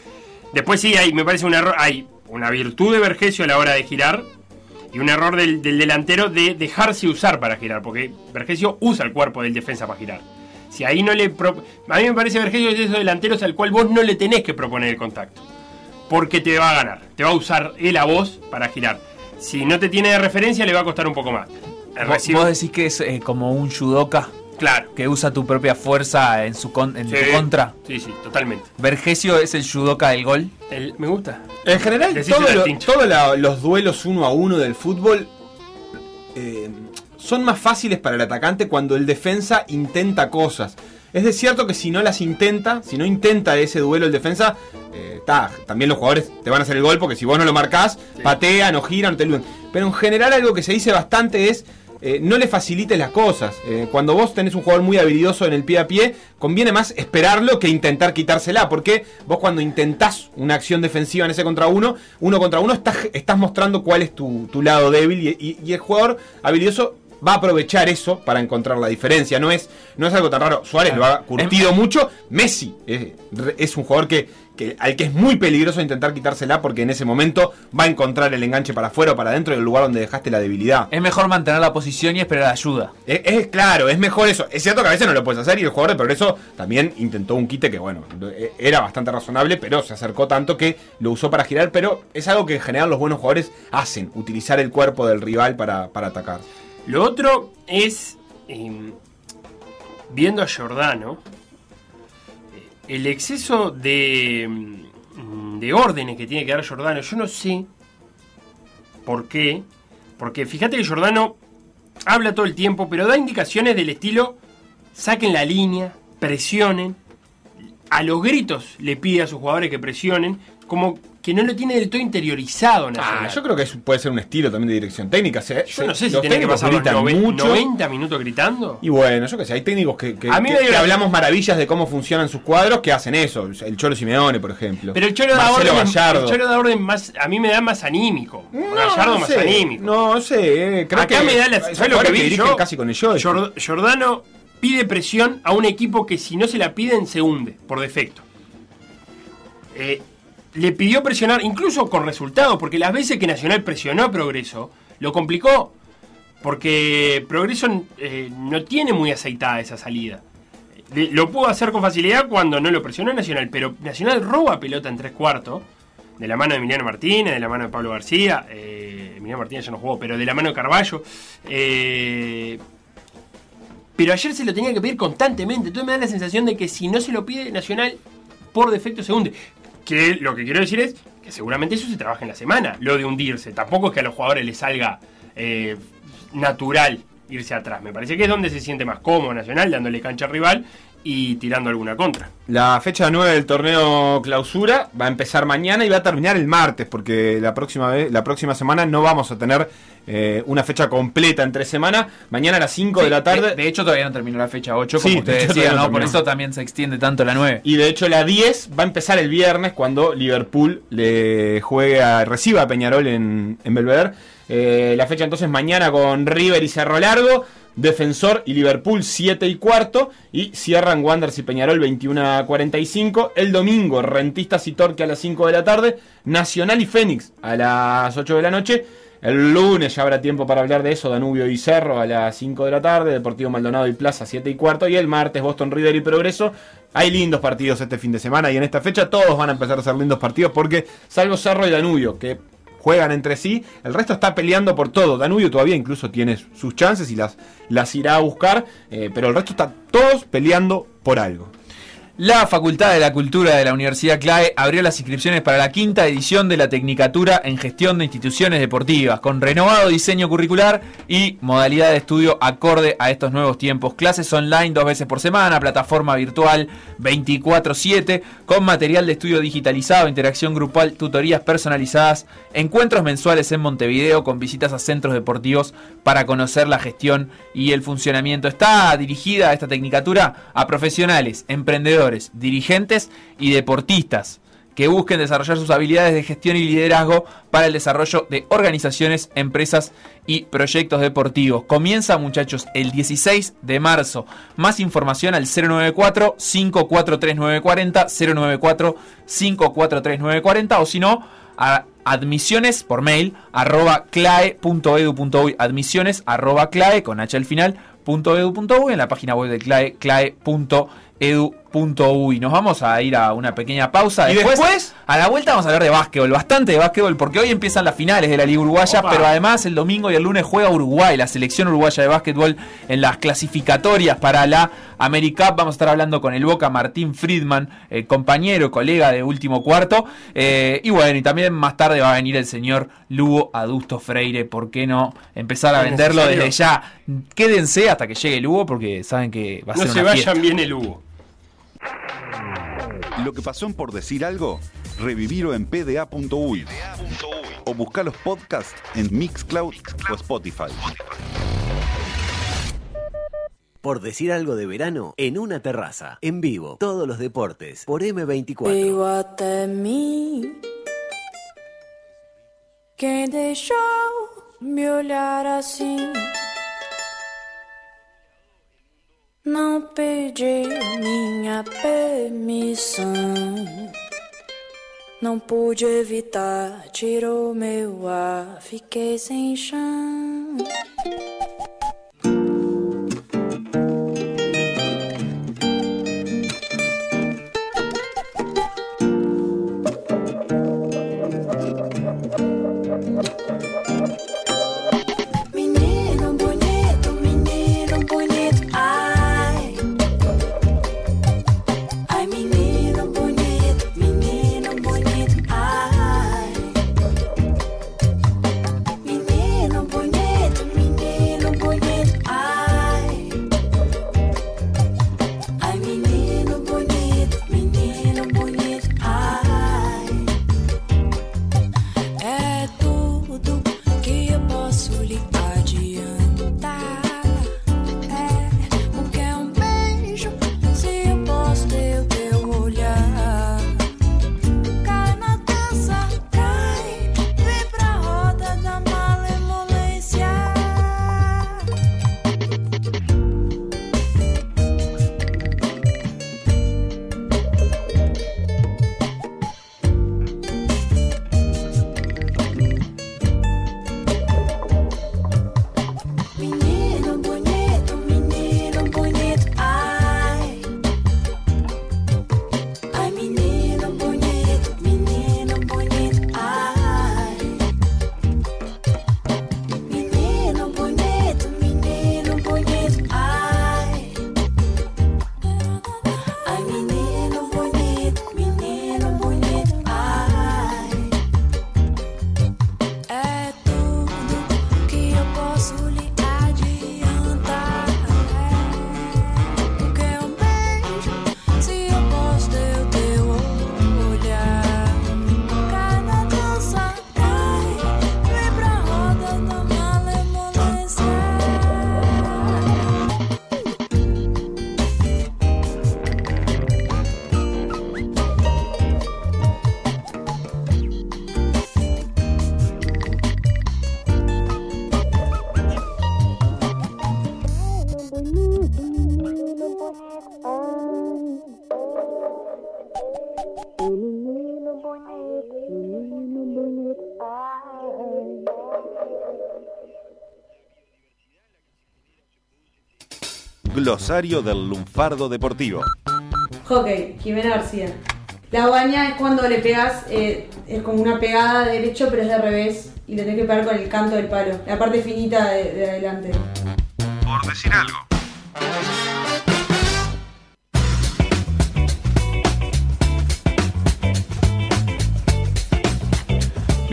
Después sí hay, me parece un error, hay una virtud de Vergesio a la hora de girar, y un error del, del delantero de dejarse usar para girar, porque Vergesio usa el cuerpo del defensa para girar. Si ahí no le... A mí me parece Vergesio es de esos delanteros al cual vos no le tenés que proponer el contacto. Porque te va a ganar. Te va a usar él a vos para girar. Si no te tiene de referencia le va a costar un poco más. El Vos, recibo- vos decís que es eh, como un judoka. Claro. Que usa tu propia fuerza en su con- en Sí. tu contra. Sí, sí, totalmente. Vergesio es el judoka del gol. El- me gusta. En general, lo- todos los duelos uno a uno del fútbol eh, son más fáciles para el atacante cuando el defensa intenta cosas. Es de cierto que si no las intenta, si no intenta ese duelo el defensa, eh, ta, también los jugadores te van a hacer el gol porque si vos no lo marcás, patean o giran o te luden. Pero en general algo que se dice bastante es eh, no le facilites las cosas. Eh, cuando vos tenés un jugador muy habilidoso en el pie a pie, conviene más esperarlo que intentar quitársela. Porque vos cuando intentás una acción defensiva en ese contra uno, uno contra uno, estás, estás mostrando cuál es tu, tu lado débil y, y- y el jugador habilidoso va a aprovechar eso para encontrar la diferencia. No es, no es algo tan raro. Suárez lo ha curtido mucho. Messi es un jugador que, que- al que es muy peligroso intentar quitársela porque en ese momento va a encontrar el enganche para afuera o para adentro del lugar donde dejaste la debilidad. Es mejor mantener la posición y esperar ayuda. Es, es claro, es mejor eso. Es cierto que a veces no lo puedes hacer y el jugador de progreso también intentó un quite que, bueno, e- era bastante razonable, pero se acercó tanto que lo usó para girar. Pero es algo que en general los buenos jugadores hacen, utilizar el cuerpo del rival para, para atacar. Lo otro es, eh, viendo a Giordano, el exceso de, mm, de órdenes que tiene que dar Giordano. Yo no sé por qué. Porque fíjate que Giordano habla todo el tiempo, pero da indicaciones del estilo, saquen la línea, presionen. A los gritos le pide a sus jugadores que presionen, como que no lo tiene del todo interiorizado. Nacional. Ah, yo creo que puede ser un estilo también de dirección técnica. se- Yo no sé si tiene que pasar los gritan noven- mucho. 90 minutos gritando. Y bueno, yo que sé, hay técnicos que, que- A mí que- hablamos maravillas de cómo funcionan sus cuadros que hacen eso. El Cholo Simeone, por ejemplo. Pero el Cholo da orden, Gallardo. el Cholo da orden más, a mí me da más anímico. Gallardo no más sé, anímico. No sé, eh, creo Acá que me da la son ¿sabes lo que vi yo? casi con el yo. Jord- Giordano pide presión a un equipo que si no se la piden se hunde por defecto. Eh, le pidió presionar, incluso con resultados, porque las veces que Nacional presionó a Progreso, lo complicó. Porque Progreso eh, no tiene muy aceitada esa salida. Lo pudo hacer con facilidad cuando no lo presionó Nacional, pero Nacional roba pelota en tres cuartos, de la mano de Emiliano Martínez, de la mano de Pablo García, eh, Emiliano Martínez ya no jugó, pero de la mano de Carballo. eh, pero ayer se lo tenía que pedir constantemente, entonces me da la sensación de que si no se lo pide Nacional, por defecto se hunde. Que lo que quiero decir es que seguramente eso se trabaja en la semana, lo de hundirse. Tampoco es que a los jugadores les salga eh, natural irse atrás. Me parece que es donde se siente más cómodo Nacional, dándole cancha al rival y tirando alguna contra. La fecha 9 del torneo clausura va a empezar mañana y va a terminar el martes, porque la próxima, vez, la próxima semana no vamos a tener eh, una fecha completa entre semana. Mañana a las 5 de la tarde. De, de hecho, todavía no terminó la fecha 8, como Sí, de usted hecho, decía, todavía no ¿no? Por eso también se extiende tanto la 9. Y de hecho la 10 va a empezar el viernes cuando Liverpool le juegue a, reciba a Peñarol en, en Belvedere. Eh, la fecha entonces mañana con River y Cerro Largo, Defensor y Liverpool 7 y cuarto y cierran Wanderers y Peñarol 21 a 45. El domingo Rentistas y Torque a las 5 de la tarde, Nacional y Fénix a las 8 de la noche. El lunes ya habrá tiempo para hablar de eso, Danubio y Cerro a las 5 de la tarde, Deportivo Maldonado y Plaza 7 y cuarto, y el martes Boston River y Progreso. Hay lindos partidos este fin de semana y en esta fecha todos van a empezar a ser lindos partidos porque, salvo Cerro y Danubio, que juegan entre sí, el resto está peleando por todo. Danubio todavía incluso tiene sus chances y las, las irá a buscar, eh, pero el resto está todos peleando por algo. La Facultad de la Cultura de la Universidad CLAE abrió las inscripciones para la quinta edición de la Tecnicatura en Gestión de Instituciones Deportivas, con renovado diseño curricular y modalidad de estudio acorde a estos nuevos tiempos. Clases online dos veces por semana, plataforma virtual 24-7, con material de estudio digitalizado, interacción grupal, tutorías personalizadas, encuentros mensuales en Montevideo con visitas a centros deportivos para conocer la gestión y el funcionamiento. Está dirigida esta Tecnicatura a profesionales, emprendedores, dirigentes y deportistas que busquen desarrollar sus habilidades de gestión y liderazgo para el desarrollo de organizaciones, empresas y proyectos deportivos. Comienza, muchachos, el 16 de marzo. Más información al 094-543-940, 094-543-940 o si no, a admisiones por mail arroba clae.edu.uy admisiones arroba clae con h al final en la página web de clae nos vamos a ir a una pequeña pausa ¿Y después, a la vuelta vamos a hablar de básquetbol bastante de básquetbol porque hoy empiezan las finales de la liga uruguaya Opa. pero además el domingo y el lunes juega Uruguay la selección uruguaya de básquetbol en las clasificatorias para la AmeriCup vamos a estar hablando con el Boca Martín Friedman eh, compañero colega de último cuarto eh, y bueno y también más tarde va a venir el señor Lugo Adusto Freire ¿por qué no empezar a venderlo desde ya quédense hasta que llegue Lugo porque saben que va a No ser se una vayan fiesta. bien el Hugo. Lo que pasó en por decir algo, revivirlo en pda.uy o buscar los podcasts en Mixcloud o Spotify. Por decir algo de verano, en una terraza, en vivo, todos los deportes, por M24. Veio até mim quem deixou Não pedi minha permissão. Não pude evitar, tirou meu ar, fiquei sem chão. Glosario del lunfardo deportivo. Hockey, Jimena García. La guaña es cuando le pegas, eh, es como una pegada derecho, pero es de revés. Y le tenés que pegar con el canto del palo, la parte finita de, de adelante. Por decir algo.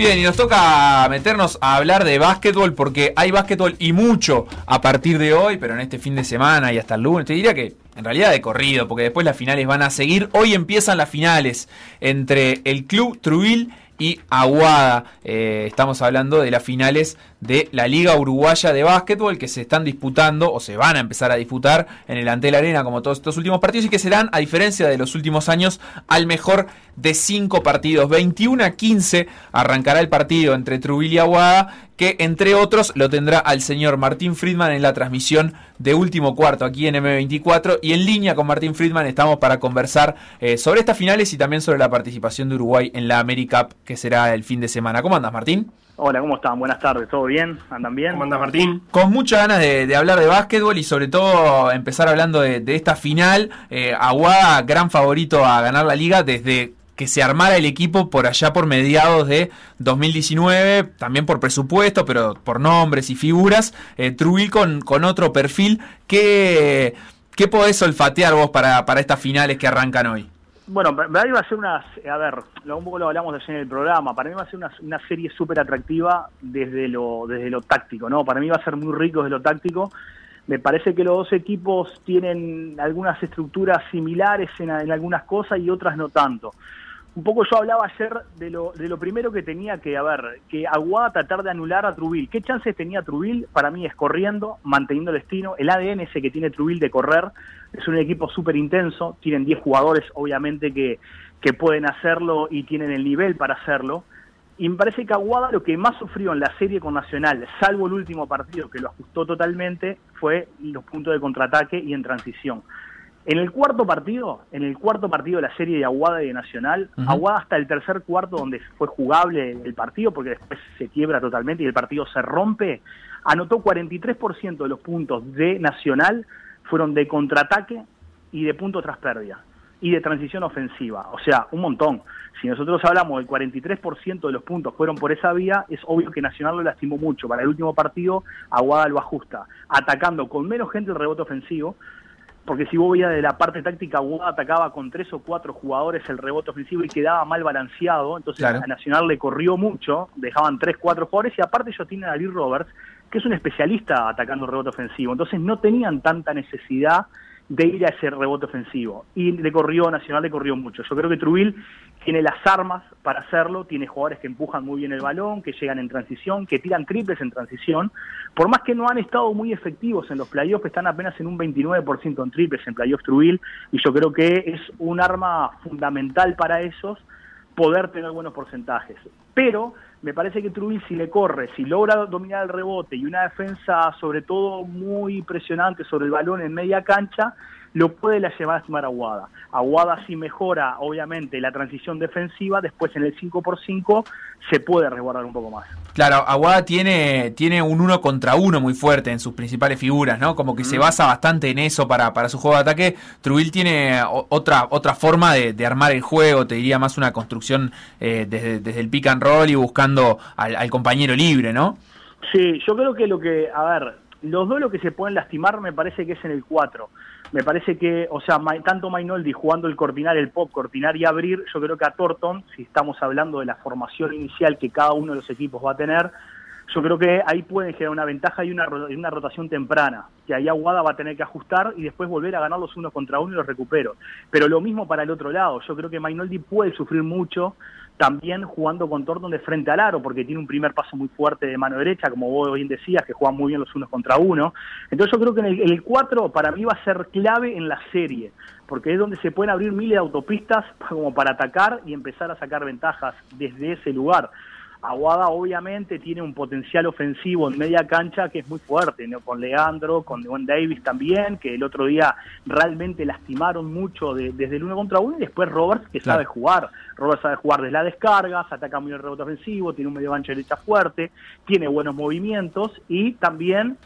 Bien, y nos toca meternos a hablar de básquetbol porque hay básquetbol y mucho a partir de hoy, pero en este fin de semana y hasta el lunes. Te diría que en realidad de corrido, porque después las finales van a seguir. Hoy empiezan las finales entre el Club Truil y Aguada. Eh, estamos hablando de las finales de la Liga Uruguaya de Básquetbol que se están disputando o se van a empezar a disputar en el Antel Arena como todos estos últimos partidos y que serán, a diferencia de los últimos años, al mejor de cinco partidos. 21 a 15 arrancará el partido entre Trubil y Aguada que entre otros lo tendrá al señor Martín Friedman en la transmisión de último cuarto aquí en M24 y en línea con Martín Friedman estamos para conversar eh, sobre estas finales y también sobre la participación de Uruguay en la AmeriCup que será el fin de semana. ¿Cómo andas Martín? Hola, ¿cómo están? Buenas tardes, ¿todo bien? ¿Andan bien? ¿Cómo andas, Martín? Con muchas ganas de, de hablar de básquetbol y sobre todo empezar hablando de, de esta final. Eh, Aguada, gran favorito a ganar la liga desde que se armara el equipo por allá por mediados de 2019, también por presupuesto, pero por nombres y figuras. Eh, Trubil con, con otro perfil. ¿Qué, ¿Qué podés olfatear vos para, para estas finales que arrancan hoy? Bueno, para mí va a ser una, a ver, un poco lo hablamos ayer en el programa, para mí va a ser una, serie súper atractiva desde lo, desde lo táctico, ¿no? Para mí va a ser muy rico desde lo táctico. Me parece que los dos equipos tienen algunas estructuras similares en algunas cosas y otras no tanto. Un poco yo hablaba ayer de lo, de lo primero que tenía que, a ver, que Aguada tratar de anular a Trubil. ¿Qué chances tenía Trubil? Para mí es corriendo, manteniendo el destino. El ADN ese que tiene Trubil de correr es un equipo súper intenso. Tienen 10 jugadores, obviamente, que, que pueden hacerlo y tienen el nivel para hacerlo. Y me parece que Aguada lo que más sufrió en la serie con Nacional, salvo el último partido que lo ajustó totalmente, fue los puntos de contraataque y en transición. En el cuarto partido, en el cuarto partido de la serie de Aguada y de Nacional. Aguada hasta el tercer cuarto donde fue jugable el partido, porque después se quiebra totalmente y el partido se rompe, anotó 43% de los puntos de Nacional fueron de contraataque y de punto tras pérdida y de transición ofensiva, o sea, un montón. Si nosotros hablamos del 43% de los puntos fueron por esa vía, es obvio que Nacional lo lastimó mucho. Para el último partido, Aguada lo ajusta, atacando con menos gente el rebote ofensivo, porque si vos veías de la parte táctica, atacaba con tres o cuatro jugadores el rebote ofensivo y quedaba mal balanceado, entonces Claro. a Nacional le corrió mucho, dejaban tres, cuatro jugadores y aparte ellos tienen a Lee Roberts, que es un especialista atacando el rebote ofensivo, entonces no tenían tanta necesidad de ir a ese rebote ofensivo. Y le corrió, Nacional le corrió mucho. Yo creo que Trubil tiene las armas para hacerlo, tiene jugadores que empujan muy bien el balón, que llegan en transición, que tiran triples en transición. Por más que no han estado muy efectivos en los playoffs, están apenas en un 29% en triples en playoffs Trubil, y yo creo que es un arma fundamental para esos poder tener buenos porcentajes. Pero me parece que Trubil si le corre, si logra dominar el rebote y una defensa sobre todo muy impresionante sobre el balón en media cancha, lo puede la llevar a estimar a Aguada. Aguada si mejora obviamente la transición defensiva, después en el 5x5 se puede resguardar un poco más. Claro, Aguada tiene, tiene un uno contra uno muy fuerte en sus principales figuras, ¿no? Como que se basa bastante en eso para, para su juego de ataque. Trubil tiene otra, otra forma de, de armar el juego, te diría más una construcción eh, desde, desde el pick and roll y buscando al, al compañero libre, ¿no? Sí, yo creo que lo que, a ver, los dos lo que se pueden lastimar me parece que es en el 4. Me parece que, o sea, tanto Mainoldi jugando el cortinar, el pop, cortinar y abrir, yo creo que a Thornton, si estamos hablando de la formación inicial que cada uno de los equipos va a tener, yo creo que ahí pueden generar una ventaja y una, una rotación temprana, que ahí Aguada va a tener que ajustar y después volver a ganar los unos contra uno y los recupero. Pero lo mismo para el otro lado, yo creo que Mainoldi puede sufrir mucho también jugando con Thornton de frente al aro, porque tiene un primer paso muy fuerte de mano derecha, como vos bien decías, que juegan muy bien los unos contra uno. Entonces yo creo que en el, en el 4 para mí va a ser clave en la serie, porque es donde se pueden abrir miles de autopistas como para atacar y empezar a sacar ventajas desde ese lugar. Aguada obviamente tiene un potencial ofensivo en media cancha que es muy fuerte, ¿no? con Leandro, con Devon Davis también, que el otro día realmente lastimaron mucho de- desde el uno contra uno, y después Roberts que Claro. sabe jugar. Roberts sabe jugar desde la descarga, se ataca muy el rebote ofensivo, tiene un medio ancho derecha fuerte, tiene buenos movimientos y también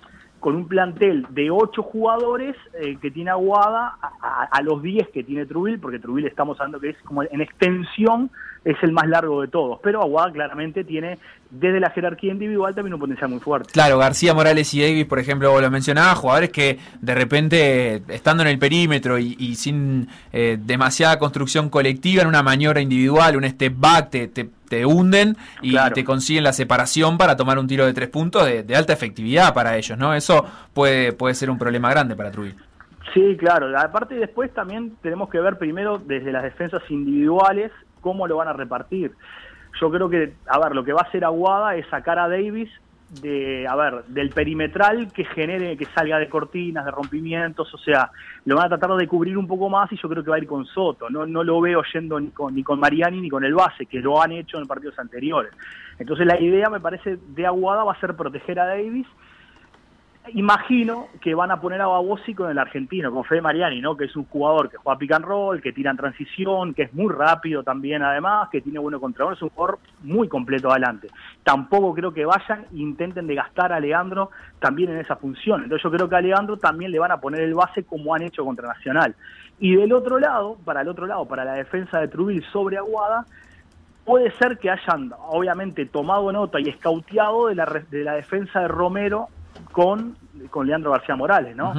con un plantel de 8 jugadores eh, que tiene Aguada a, a- a los 10 que tiene Trubil, porque Trubil estamos hablando que es como en extensión es el más largo de todos, pero Aguada claramente tiene desde la jerarquía individual también un potencial muy fuerte. Claro, García Morales y Davis, por ejemplo, vos lo mencionabas, jugadores que de repente, estando en el perímetro y, y sin eh, demasiada construcción colectiva, en una maniobra individual, un step back, te, te- te hunden y Claro. te consiguen la separación para tomar un tiro de tres puntos de, de alta efectividad para ellos, ¿no? Eso puede, puede ser un problema grande para Trujillo. Sí, claro. Aparte después también tenemos que ver primero desde las defensas individuales cómo lo van a repartir. Yo creo que, a ver, lo que va a hacer Aguada es sacar a Davis de, a ver, del perimetral que genere, que salga de cortinas, de rompimientos, o sea, lo van a tratar de cubrir un poco más y yo creo que va a ir con Soto. No, no lo veo yendo ni con, ni con Mariani ni con el base, que lo han hecho en partidos anteriores. Entonces la idea, me parece, de Aguada va a ser proteger a Davis imagino que van a poner a Babosi con el argentino, con Fede Mariani, ¿no? Que es un jugador que juega pick and roll, que tira en transición, que es muy rápido también además, que tiene bueno contra es un jugador muy completo adelante. Tampoco creo que vayan e intenten de gastar a Leandro también en esa función. Entonces yo creo que a Leandro también le van a poner el base como han hecho contra Nacional. Y del otro lado, para el otro lado, para la defensa de Trubil sobre Aguada, puede ser que hayan obviamente tomado nota y escauteado de la, de la defensa de Romero con, con Leandro García Morales, ¿no?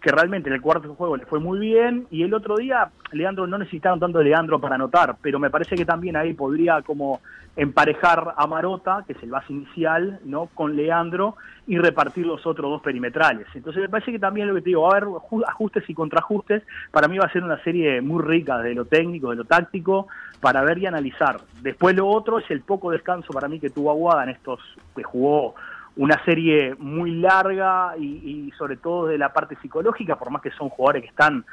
Que realmente en el cuarto juego le fue muy bien y el otro día Leandro no necesitaron tanto de Leandro para anotar, pero me parece que también ahí podría como emparejar a Marota, que es el base inicial, ¿no? Con Leandro y repartir los otros dos perimetrales. Entonces me parece que también lo que te digo, va a haber ju- ajustes y contrajustes. Para mí va a ser una serie muy rica de lo técnico, de lo táctico, para ver y analizar. Después lo otro es el poco descanso para mí que tuvo Aguada en estos, que jugó una serie muy larga y, y sobre todo de la parte psicológica, por más que son jugadores que están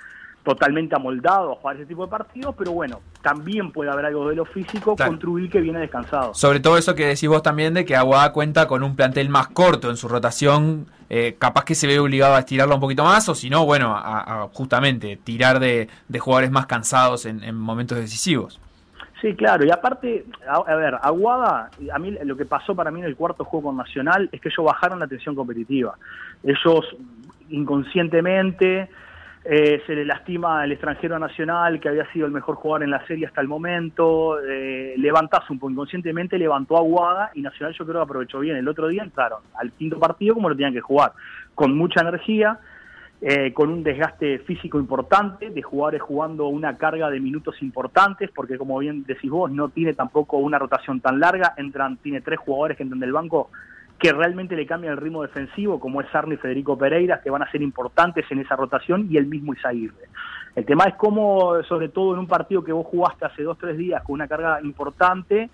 totalmente amoldados a jugar ese tipo de partidos, pero bueno, también puede haber algo de lo físico Claro. con que viene descansado. Sobre todo eso que decís vos también de que Aguada cuenta con un plantel más corto en su rotación, eh, capaz que se ve obligado a estirarlo un poquito más, o si no, bueno, a, a justamente tirar de, de jugadores más cansados en, en momentos decisivos. Sí, claro, y aparte, a, a ver, Aguada, a mí lo que pasó para mí en el cuarto juego con Nacional es que ellos bajaron la tensión competitiva. Ellos inconscientemente eh, se le lastima al extranjero nacional que había sido el mejor jugador en la serie hasta el momento, eh, levantás un poco inconscientemente, levantó a Aguada y Nacional yo creo que aprovechó bien. El otro día entraron al quinto partido como lo tenían que jugar, con mucha energía, eh, con un desgaste físico importante, de jugadores jugando una carga de minutos importantes, porque como bien decís vos, no tiene tampoco una rotación tan larga, entran, tiene tres jugadores que entran del banco que realmente le cambian el ritmo defensivo, como es Sarni y Federico Pereira, que van a ser importantes en esa rotación, y el mismo Isaguirre. El tema es cómo, sobre todo en un partido que vos jugaste hace dos, tres días con una carga importante,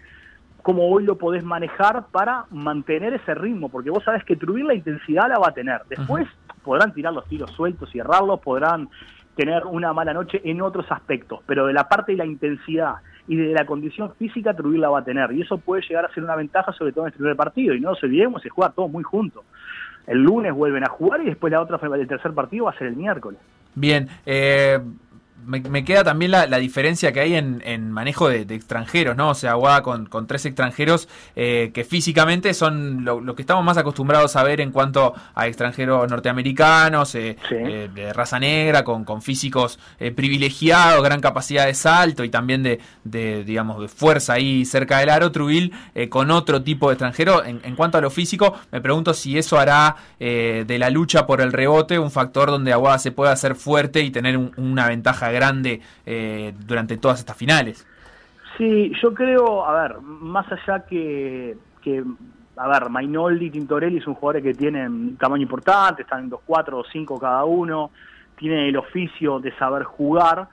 cómo hoy lo podés manejar para mantener ese ritmo, porque vos sabés que Trubir la intensidad la va a tener. Después podrán tirar los tiros sueltos y errarlos, podrán tener una mala noche en otros aspectos, pero de la parte de la intensidad y de la condición física Trubir la va a tener, y eso puede llegar a ser una ventaja sobre todo en este primer partido, y no nos olvidemos, se juega todo muy juntos. El lunes vuelven a jugar y después la otra, el tercer partido va a ser el miércoles. Bien, eh, me, me queda también la, la diferencia que hay en, en manejo de, de extranjeros, ¿no? O sea, Aguada con, con tres extranjeros eh, que físicamente son lo, lo que estamos más acostumbrados a ver en cuanto a extranjeros norteamericanos, eh, eh, de raza negra, con, con físicos eh, privilegiados, gran capacidad de salto y también de, de, digamos, de fuerza ahí cerca del aro. Trubil eh, con otro tipo de extranjero. En, en cuanto a lo físico, me pregunto si eso hará eh, de la lucha por el rebote un factor donde Aguada se pueda hacer fuerte y tener un- una ventaja grande eh, durante todas estas finales. Sí, yo creo, a ver, más allá que, que a ver, Mainoldi y Tintorelli son jugadores que tienen tamaño importante, están en 2-4 o 5 cada uno, tienen el oficio de saber jugar,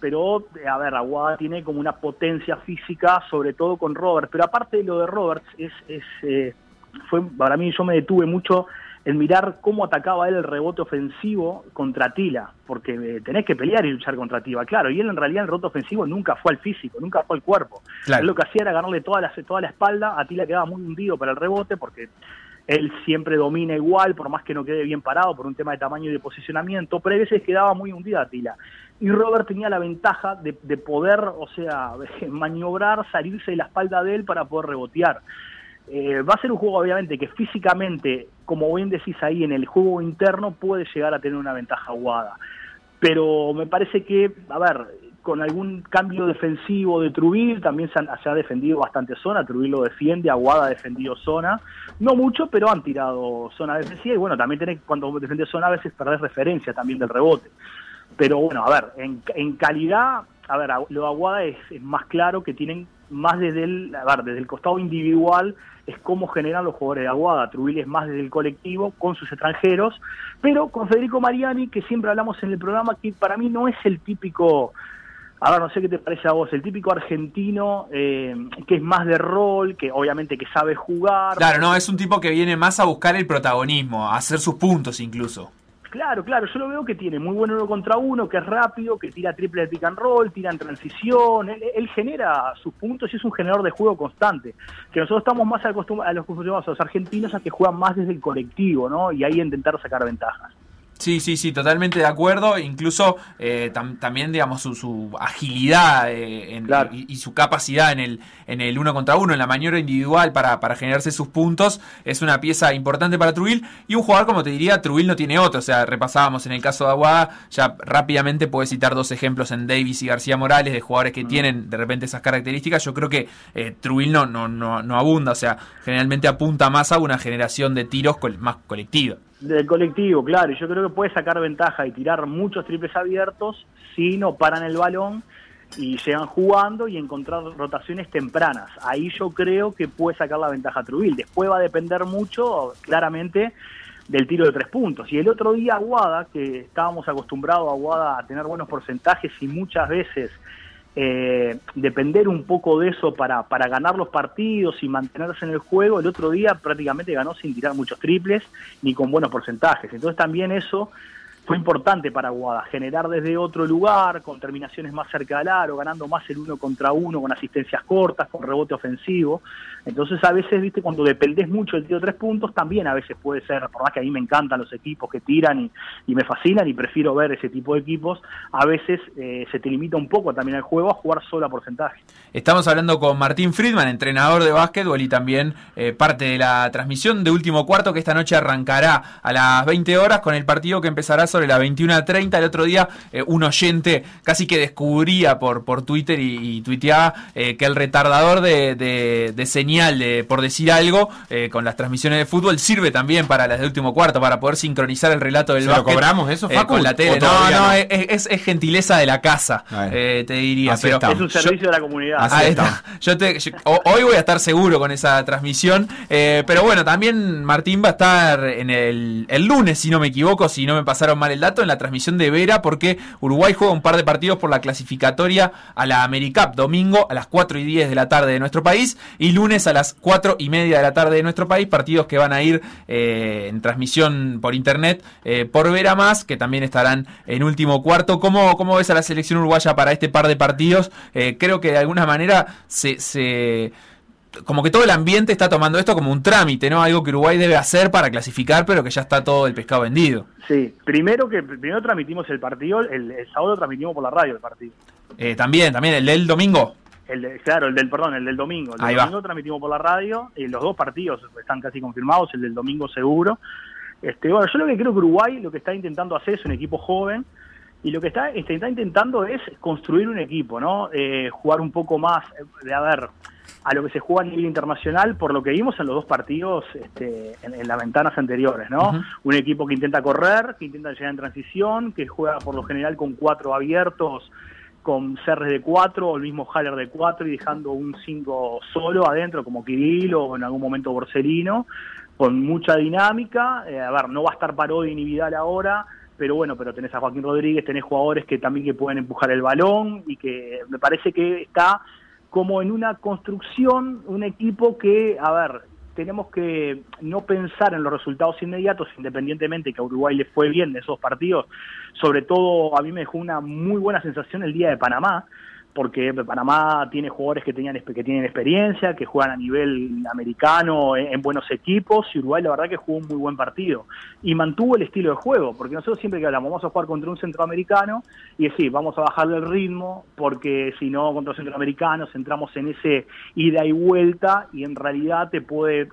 pero, a ver, Aguada tiene como una potencia física, sobre todo con Roberts, pero aparte de lo de Roberts, es, es eh, fue, para mí yo me detuve mucho en mirar cómo atacaba él el rebote ofensivo contra Tila, porque eh, tenés que pelear y luchar contra Tila, claro, y él en realidad el rebote ofensivo nunca fue al físico, nunca fue al cuerpo. Claro. Él lo que hacía era ganarle toda la, toda la espalda, a Tila quedaba muy hundido para el rebote, porque él siempre domina igual, por más que no quede bien parado por un tema de tamaño y de posicionamiento, pero a veces quedaba muy hundida a Tila. Y Robert tenía la ventaja de, de poder, o sea, maniobrar, salirse de la espalda de él para poder rebotear. Eh, va a ser un juego obviamente que físicamente, como bien decís ahí, en el juego interno puede llegar a tener una ventaja aguada. Pero me parece que, a ver, con algún cambio defensivo de Trubil, también se, han- ha defendido bastante zona, Trubil lo defiende, Aguada ha defendido zona, no mucho, pero han tirado zona defensiva y bueno, también tenés, cuando defendes zona a veces perdés referencia también del rebote. Pero bueno, a ver, en, calidad, a ver, lo de Aguada es más claro que tienen más desde el, a ver, desde el costado individual, es cómo generan los jugadores de Aguada. Trubil es más desde el colectivo, con sus extranjeros, pero con Federico Mariani, que siempre hablamos en el programa, que para mí no es el típico, a ver, no sé qué te parece a vos, el típico argentino eh, que es más de rol, que obviamente que sabe jugar. Claro, no, es un tipo que viene más a buscar el protagonismo, a hacer sus puntos incluso. Claro, claro, yo lo veo que tiene muy buen uno contra uno, que es rápido, que tira triple de pick and roll, tira en transición, él, él genera sus puntos y es un generador de juego constante. Que nosotros estamos más acostumbrados a los, a los argentinos a que juegan más desde el colectivo, ¿no? Y ahí intentar sacar ventajas. Sí, sí, sí, totalmente de acuerdo. Incluso eh, tam- también, digamos, su, su agilidad eh, en- y, y su capacidad en el, en el uno contra uno, en la maniobra individual para, para generarse sus puntos, es una pieza importante para Trubil. Y un jugador, como te diría, Trubil no tiene otro. O sea, repasábamos en el caso de Aguada, ya rápidamente puedes citar dos ejemplos en Davis y García Morales de jugadores que tienen de repente esas características. Yo creo que eh, Trubil no, no, no, no abunda. O sea, generalmente apunta más a una generación de tiros más colectiva. Del colectivo, claro, y yo creo que puede sacar ventaja y tirar muchos triples abiertos si no paran el balón y llegan jugando y encontrar rotaciones tempranas. Ahí yo creo que puede sacar la ventaja Trubil. Después va a depender mucho, claramente, del tiro de tres puntos. Y el otro día Aguada, que estábamos acostumbrados a Aguada a tener buenos porcentajes y muchas veces eh, depender un poco de eso para, para ganar los partidos y mantenerse en el juego, el otro día prácticamente ganó sin tirar muchos triples ni con buenos porcentajes. Entonces también eso fue importante para Aguada, generar desde otro lugar, con terminaciones más cerca del aro, ganando más el uno contra uno, con asistencias cortas, con rebote ofensivo. Entonces a veces, viste, cuando dependés mucho del tiro de tres puntos, también a veces puede ser, por más que a mí me encantan los equipos que tiran y, y me fascinan y prefiero ver ese tipo de equipos, a veces eh, se te limita un poco también el juego a jugar solo a porcentaje. Estamos hablando con Martín Friedman, entrenador de básquetbol y también eh, parte de la transmisión de último cuarto que esta noche arrancará a las 20 horas con el partido que empezará sobre las 21.30. El otro día eh, un oyente casi que descubría por, por Twitter y, y tuiteaba eh, que el retardador de, de- de señal, de, por decir algo, eh, con las transmisiones de fútbol sirve también para las de último cuarto, para poder sincronizar el relato del ¿Se lo básquet. cobramos eso, eh, Facu? con la ¿O tele. No, no, no? es, es- es gentileza de la casa, eh, te diría. Así pero. Es un yo- servicio de la comunidad. Ahí está. Yo te- yo- hoy voy a estar seguro con esa transmisión. eh, pero bueno, también Martín va a estar en el, el lunes, si no me equivoco, si no me pasaron el dato, en la transmisión de Vera, porque Uruguay juega un par de partidos por la clasificatoria a la AmeriCup. Domingo a las 4 y 10 de la tarde de nuestro país y lunes a las 4 y media de la tarde de nuestro país. Partidos que van a ir eh, en transmisión por internet eh, por Vera Más, que también estarán en último cuarto. ¿Cómo, cómo ves a la selección uruguaya para este par de partidos? Eh, creo que de alguna manera se- como que todo el ambiente está tomando esto como un trámite, ¿no? Algo que Uruguay debe hacer para clasificar, pero que ya está todo el pescado vendido. Sí, primero que primero transmitimos el partido, el, el sábado transmitimos por la radio el partido. Eh, también, también el del domingo. El de- claro, el del, perdón, el del domingo. El del Ahí va. domingo transmitimos por la radio, y los dos partidos están casi confirmados, el del domingo seguro. Este, bueno, yo lo que creo que Uruguay lo que está intentando hacer es un equipo joven, y lo que está, está intentando es construir un equipo, ¿no? Eh, jugar un poco más, eh, de a ver, a lo que se juega a nivel internacional, por lo que vimos en los dos partidos este, en, en las ventanas anteriores, ¿no? Un equipo que intenta correr, que intenta llegar en transición, que juega por lo general con cuatro abiertos, con Serres de 4 o el mismo Haller de 4 y dejando un 5 solo adentro como Kirill o en algún momento Borsellino con mucha dinámica. Eh, a ver, no va a estar Parodi ni Vidal ahora, pero bueno, pero tenés a Joaquín Rodríguez, tenés jugadores que también que pueden empujar el balón y que me parece que está como en una construcción, un equipo que, a ver, tenemos que no pensar en los resultados inmediatos, independientemente que a Uruguay le fue bien de esos partidos. Sobre todo, a mí me dejó una muy buena sensación el día de Panamá, porque Panamá tiene jugadores que, tenían, que tienen experiencia, que juegan a nivel americano en, en, buenos equipos, y Uruguay la verdad que jugó un muy buen partido. Y mantuvo el estilo de juego, porque nosotros siempre que hablamos, vamos a jugar contra un centroamericano, y decir, vamos a bajarle el ritmo, porque si no, contra los centroamericanos entramos en ese ida y vuelta, y en realidad te puede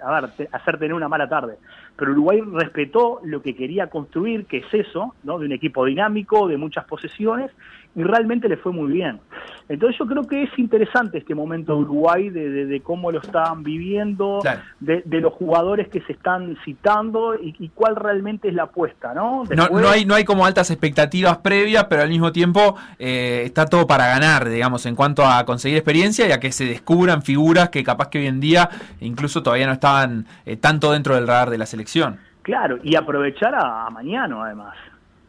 a ver, te, hacer tener una mala tarde. Pero Uruguay respetó lo que quería construir, que es eso, ¿no? de un equipo dinámico, de muchas posesiones, y realmente le fue muy bien. Entonces yo creo que es interesante este momento de Uruguay, de, de, de cómo lo están viviendo, Claro. de, de los jugadores que se están citando y, y cuál realmente es la apuesta, ¿no? No, no hay, no hay como altas expectativas previas, pero al mismo tiempo eh, está todo para ganar, digamos, en cuanto a conseguir experiencia y a que se descubran figuras que capaz que hoy en día incluso todavía no estaban eh, tanto dentro del radar de la selección. Claro, y aprovechar a, a mañana además,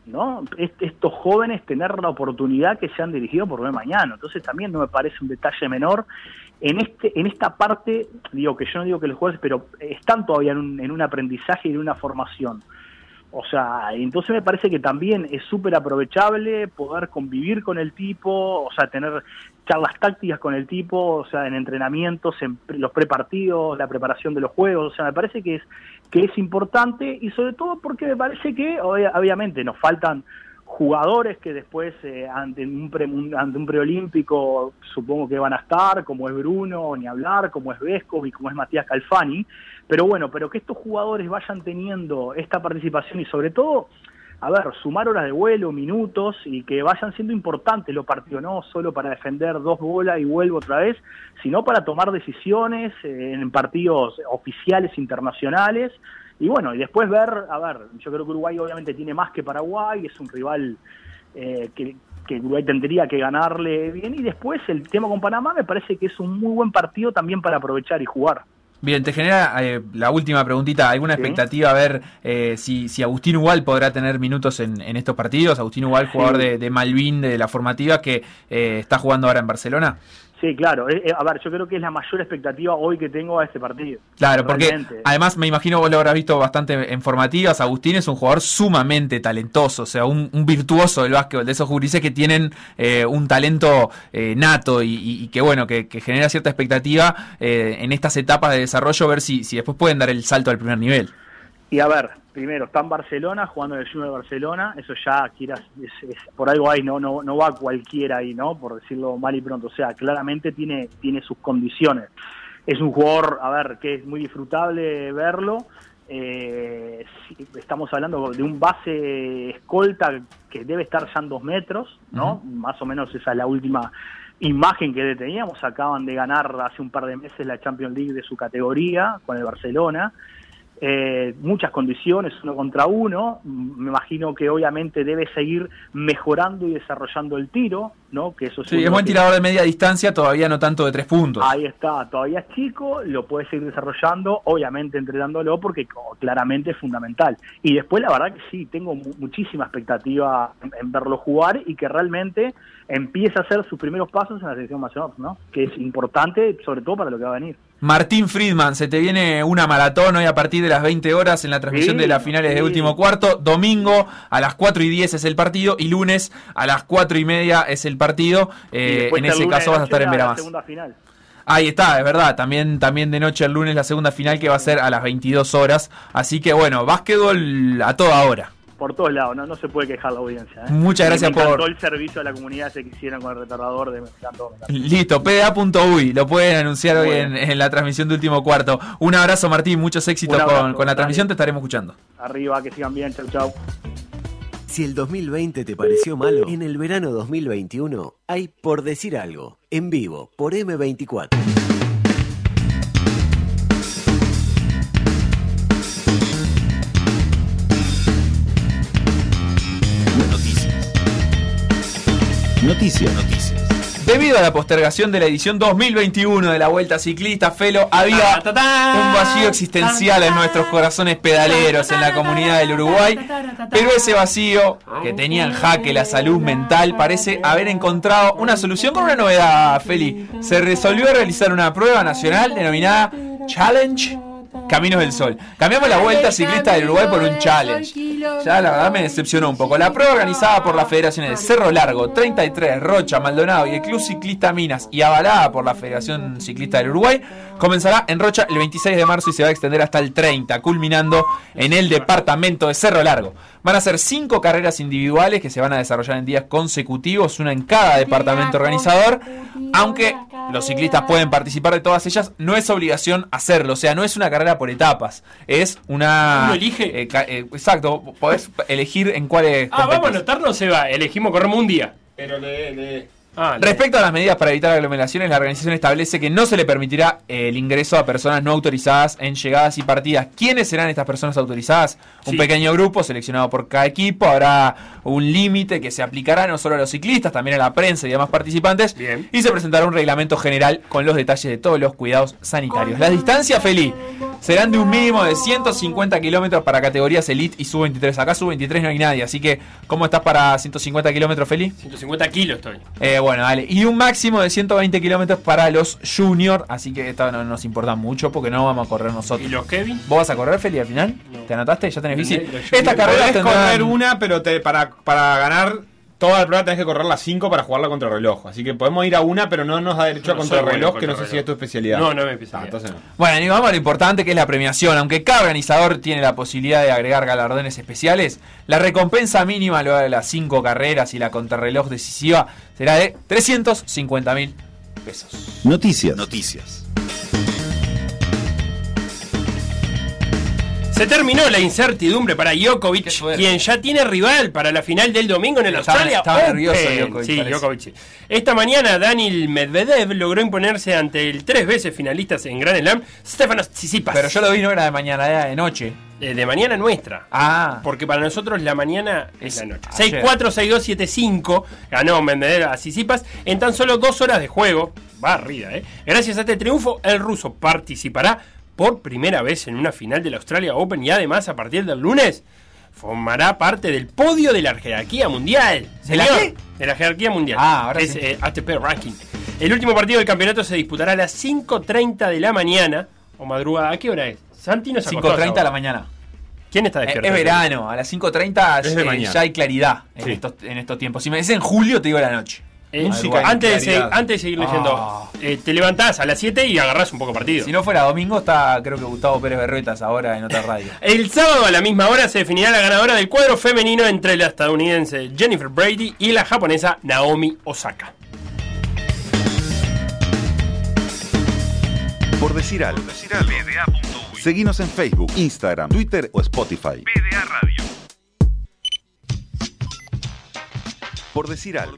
¿no? Est- estos jóvenes tener la oportunidad que se han dirigido por mañana. Entonces también no me parece un detalle menor. En este, en esta parte, digo que yo no digo que los jugadores, pero están todavía en un, en un aprendizaje y en una formación. O sea, entonces me parece que también es súper aprovechable poder convivir con el tipo, o sea, tener charlas tácticas con el tipo, o sea, en entrenamientos, en los prepartidos, la preparación de los juegos, o sea, me parece que es que es importante y sobre todo porque me parece que obvia- obviamente nos faltan jugadores que después eh, ante un pre, ante un preolímpico supongo que van a estar, como es Bruno, ni hablar, como es Vesco y como es Matías Calfani, pero bueno, pero que estos jugadores vayan teniendo esta participación y sobre todo, a ver, sumar horas de vuelo, minutos y que vayan siendo importantes los partidos, no solo para defender dos bolas y vuelvo otra vez, sino para tomar decisiones eh, en partidos oficiales internacionales y bueno, y después ver, a ver, yo creo que Uruguay obviamente tiene más que Paraguay, es un rival eh, que, que Uruguay tendría que ganarle bien. Y después el tema con Panamá me parece que es un muy buen partido también para aprovechar y jugar. Bien, te genera eh, la última preguntita, ¿alguna expectativa a ver eh, si, si Agustín Ubal podrá tener minutos en, en estos partidos? Agustín Ubal, jugador de, de Malvin, de la formativa, que eh, está jugando ahora en Barcelona. Sí, claro. eh, eh, a ver, yo creo que es la mayor expectativa hoy que tengo a este partido. Claro, porque Realmente. además me imagino vos lo habrás visto bastante en formativas. Agustín es un jugador sumamente talentoso, o sea, un, un virtuoso del básquetbol, de esos gurises que tienen eh, un talento eh, nato y, y- y que bueno, que, que genera cierta expectativa eh, en estas etapas de desarrollo, ver si, si después pueden dar el salto al primer nivel. Y a ver, primero, está en Barcelona, jugando en el Junior de Barcelona, eso ya, quieras, es- es- por algo ahí, no, no, no va cualquiera ahí, ¿no? Por decirlo mal y pronto, o sea, claramente tiene, tiene sus condiciones. Es un jugador, a ver, que es muy disfrutable verlo, eh, estamos hablando de un base escolta que debe estar ya en dos metros, ¿no? Más o menos esa es la última imagen que teníamos. Acaban de ganar hace un par de meses la Champions League de su categoría con el Barcelona. Eh, muchas condiciones, uno contra uno. Me imagino que obviamente debe seguir mejorando y desarrollando el tiro, ¿no? Que eso Sí, es buen tirador de media distancia, todavía no tanto de tres puntos. Ahí está, todavía es chico, lo puede seguir desarrollando, obviamente entrenándolo porque claramente es fundamental. Y después la verdad que sí, tengo mu- muchísima expectativa en, en verlo jugar y que realmente empiece a hacer sus primeros pasos en la selección mayor, ¿no? Que es importante sobre todo para lo que va a venir. Martín Friedman, se te viene una maratón hoy a partir de las 20 horas en la transmisión Sí, de las finales de último cuarto. Domingo a las 4 y 10 es el partido y lunes a las 4 y media es el partido. Eh, en ese caso vas a estar en Veramás. Ahí está, es verdad. También, también de noche el lunes la segunda final que va a ser a las 22 horas. Así que bueno, básquetbol a toda hora. Por todos lados, no, no se puede quejar la audiencia. ¿eh? Muchas gracias me por- el servicio a la comunidad ese que hicieron con el retardador de me encantó, me encantó. Listo, pda.uy, lo pueden anunciar hoy en, en la transmisión de último cuarto. Un abrazo Martín, muchos éxitos abrazo, con, con la transmisión, te estaremos escuchando. Arriba, que sigan bien, chau chau. Si el 2020 te pareció malo, en el verano 2021 hay Por Decir Algo, en vivo, por M24. Noticias. Noticias. Debido a la postergación de la edición 2021 de la Vuelta Ciclista, Felo, había un vacío existencial en nuestros corazones pedaleros en la comunidad del Uruguay, pero ese vacío, que tenía en jaque la salud mental, parece haber encontrado una solución con una novedad, Feli. Se resolvió realizar una prueba nacional denominada Challenge Caminos del Sol. Cambiamos la vuelta ciclista del Uruguay por un challenge. Ya la verdad me decepcionó un poco. La prueba organizada por las federaciones de Cerro Largo, 33, Rocha, Maldonado y el Club Ciclista Minas y avalada por la Federación Ciclista del Uruguay, comenzará en Rocha el 26 de marzo y se va a extender hasta el 30, culminando en el departamento de Cerro Largo. Van a ser cinco carreras individuales que se van a desarrollar en días consecutivos, una en cada departamento organizador, aunque los ciclistas pueden participar de todas ellas, no es obligación hacerlo, o sea, no es una carrera por etapas, es una... Uno elige. eh, eh, exacto, podés elegir en cuáles... Ah, vamos a competes. anotar, no se va. Elegimos corremos un día. Pero lee, lee. Ah. Respecto a las medidas para evitar aglomeraciones, la organización establece que no se le permitirá el ingreso a personas no autorizadas en llegadas y partidas. ¿Quiénes serán estas personas autorizadas? Un Sí. pequeño grupo seleccionado por cada equipo. Habrá un límite que se aplicará no solo a los ciclistas, también a la prensa y demás participantes. Bien. Y se presentará un reglamento general con los detalles de todos los cuidados sanitarios. Las distancias, Feli, serán de un mínimo de 150 kilómetros para categorías Elite y Sub-23. Acá Sub-23 no hay nadie, así que ¿cómo estás para 150 kilómetros, Feli? 150 kilos estoy. Eh, bueno, dale. Y un máximo de 120 kilómetros para los junior. Así que esto no nos importa mucho porque no vamos a correr nosotros. ¿Y los Kevin? ¿Vos vas a correr, Feli, al final? ¿Te anotaste? ¿Ya tenés bici? Esta carrera Podés tendrán... correr una, pero te, para, para ganar toda la prueba tenés que correr las 5 para jugarla contra reloj. Así que podemos ir a una, pero no nos da derecho a contrarreloj, bueno que no sé si es tu especialidad. No, no es mi Ah, especialidad. no. Bueno, y vamos a lo importante que es la premiación. Aunque cada organizador tiene la posibilidad de agregar galardones especiales, la recompensa mínima luego de las 5 carreras y la contrarreloj decisiva será de 350 mil pesos. Noticias. Noticias. Se terminó la incertidumbre para Djokovic, quien ya tiene rival para la final del domingo en el Australia Open. nervioso Djokovic, Sí. Djokovic. Esta mañana Daniel Medvedev logró imponerse ante el tres veces finalista en Grand Slam, Stefanos Tsitsipas. Pero yo lo vi no era de mañana, era de noche. Eh, de mañana nuestra. Ah, Porque para nosotros la mañana es la noche. ayer. 6-4, 6-2, 7-5 ganó Medvedev a Tsitsipas en tan solo dos horas de juego. Barrida, ¿eh? Gracias a este triunfo, el ruso participará por primera vez en una final del Australia Open y además a partir del lunes formará parte del podio de la jerarquía mundial. ¿De la qué? De la jerarquía mundial. Ah, ahora es sí. eh, ATP Ranking. El último partido del campeonato se disputará a las 5.30 de la mañana o madrugada. ¿A qué hora es? Santi nos a esa 5.30 de la mañana. ¿Quién está Eh, despierto? Es verano, a las 5.30 Es de eh, ya hay claridad en, Sí. estos, en estos tiempos. Si me decís en julio, te digo la noche. Eh, antes, de antes de seguir leyendo, Ah. eh, te levantás a las 7 y agarrás un poco partido. Si no fuera domingo, está creo que Gustavo Pérez Berruetas ahora en otra radio. El sábado a la misma hora se definirá la ganadora del cuadro femenino entre la estadounidense Jennifer Brady y la japonesa Naomi Osaka. Por decir algo. Seguinos en Facebook, Instagram, Twitter o Spotify. Por decir algo.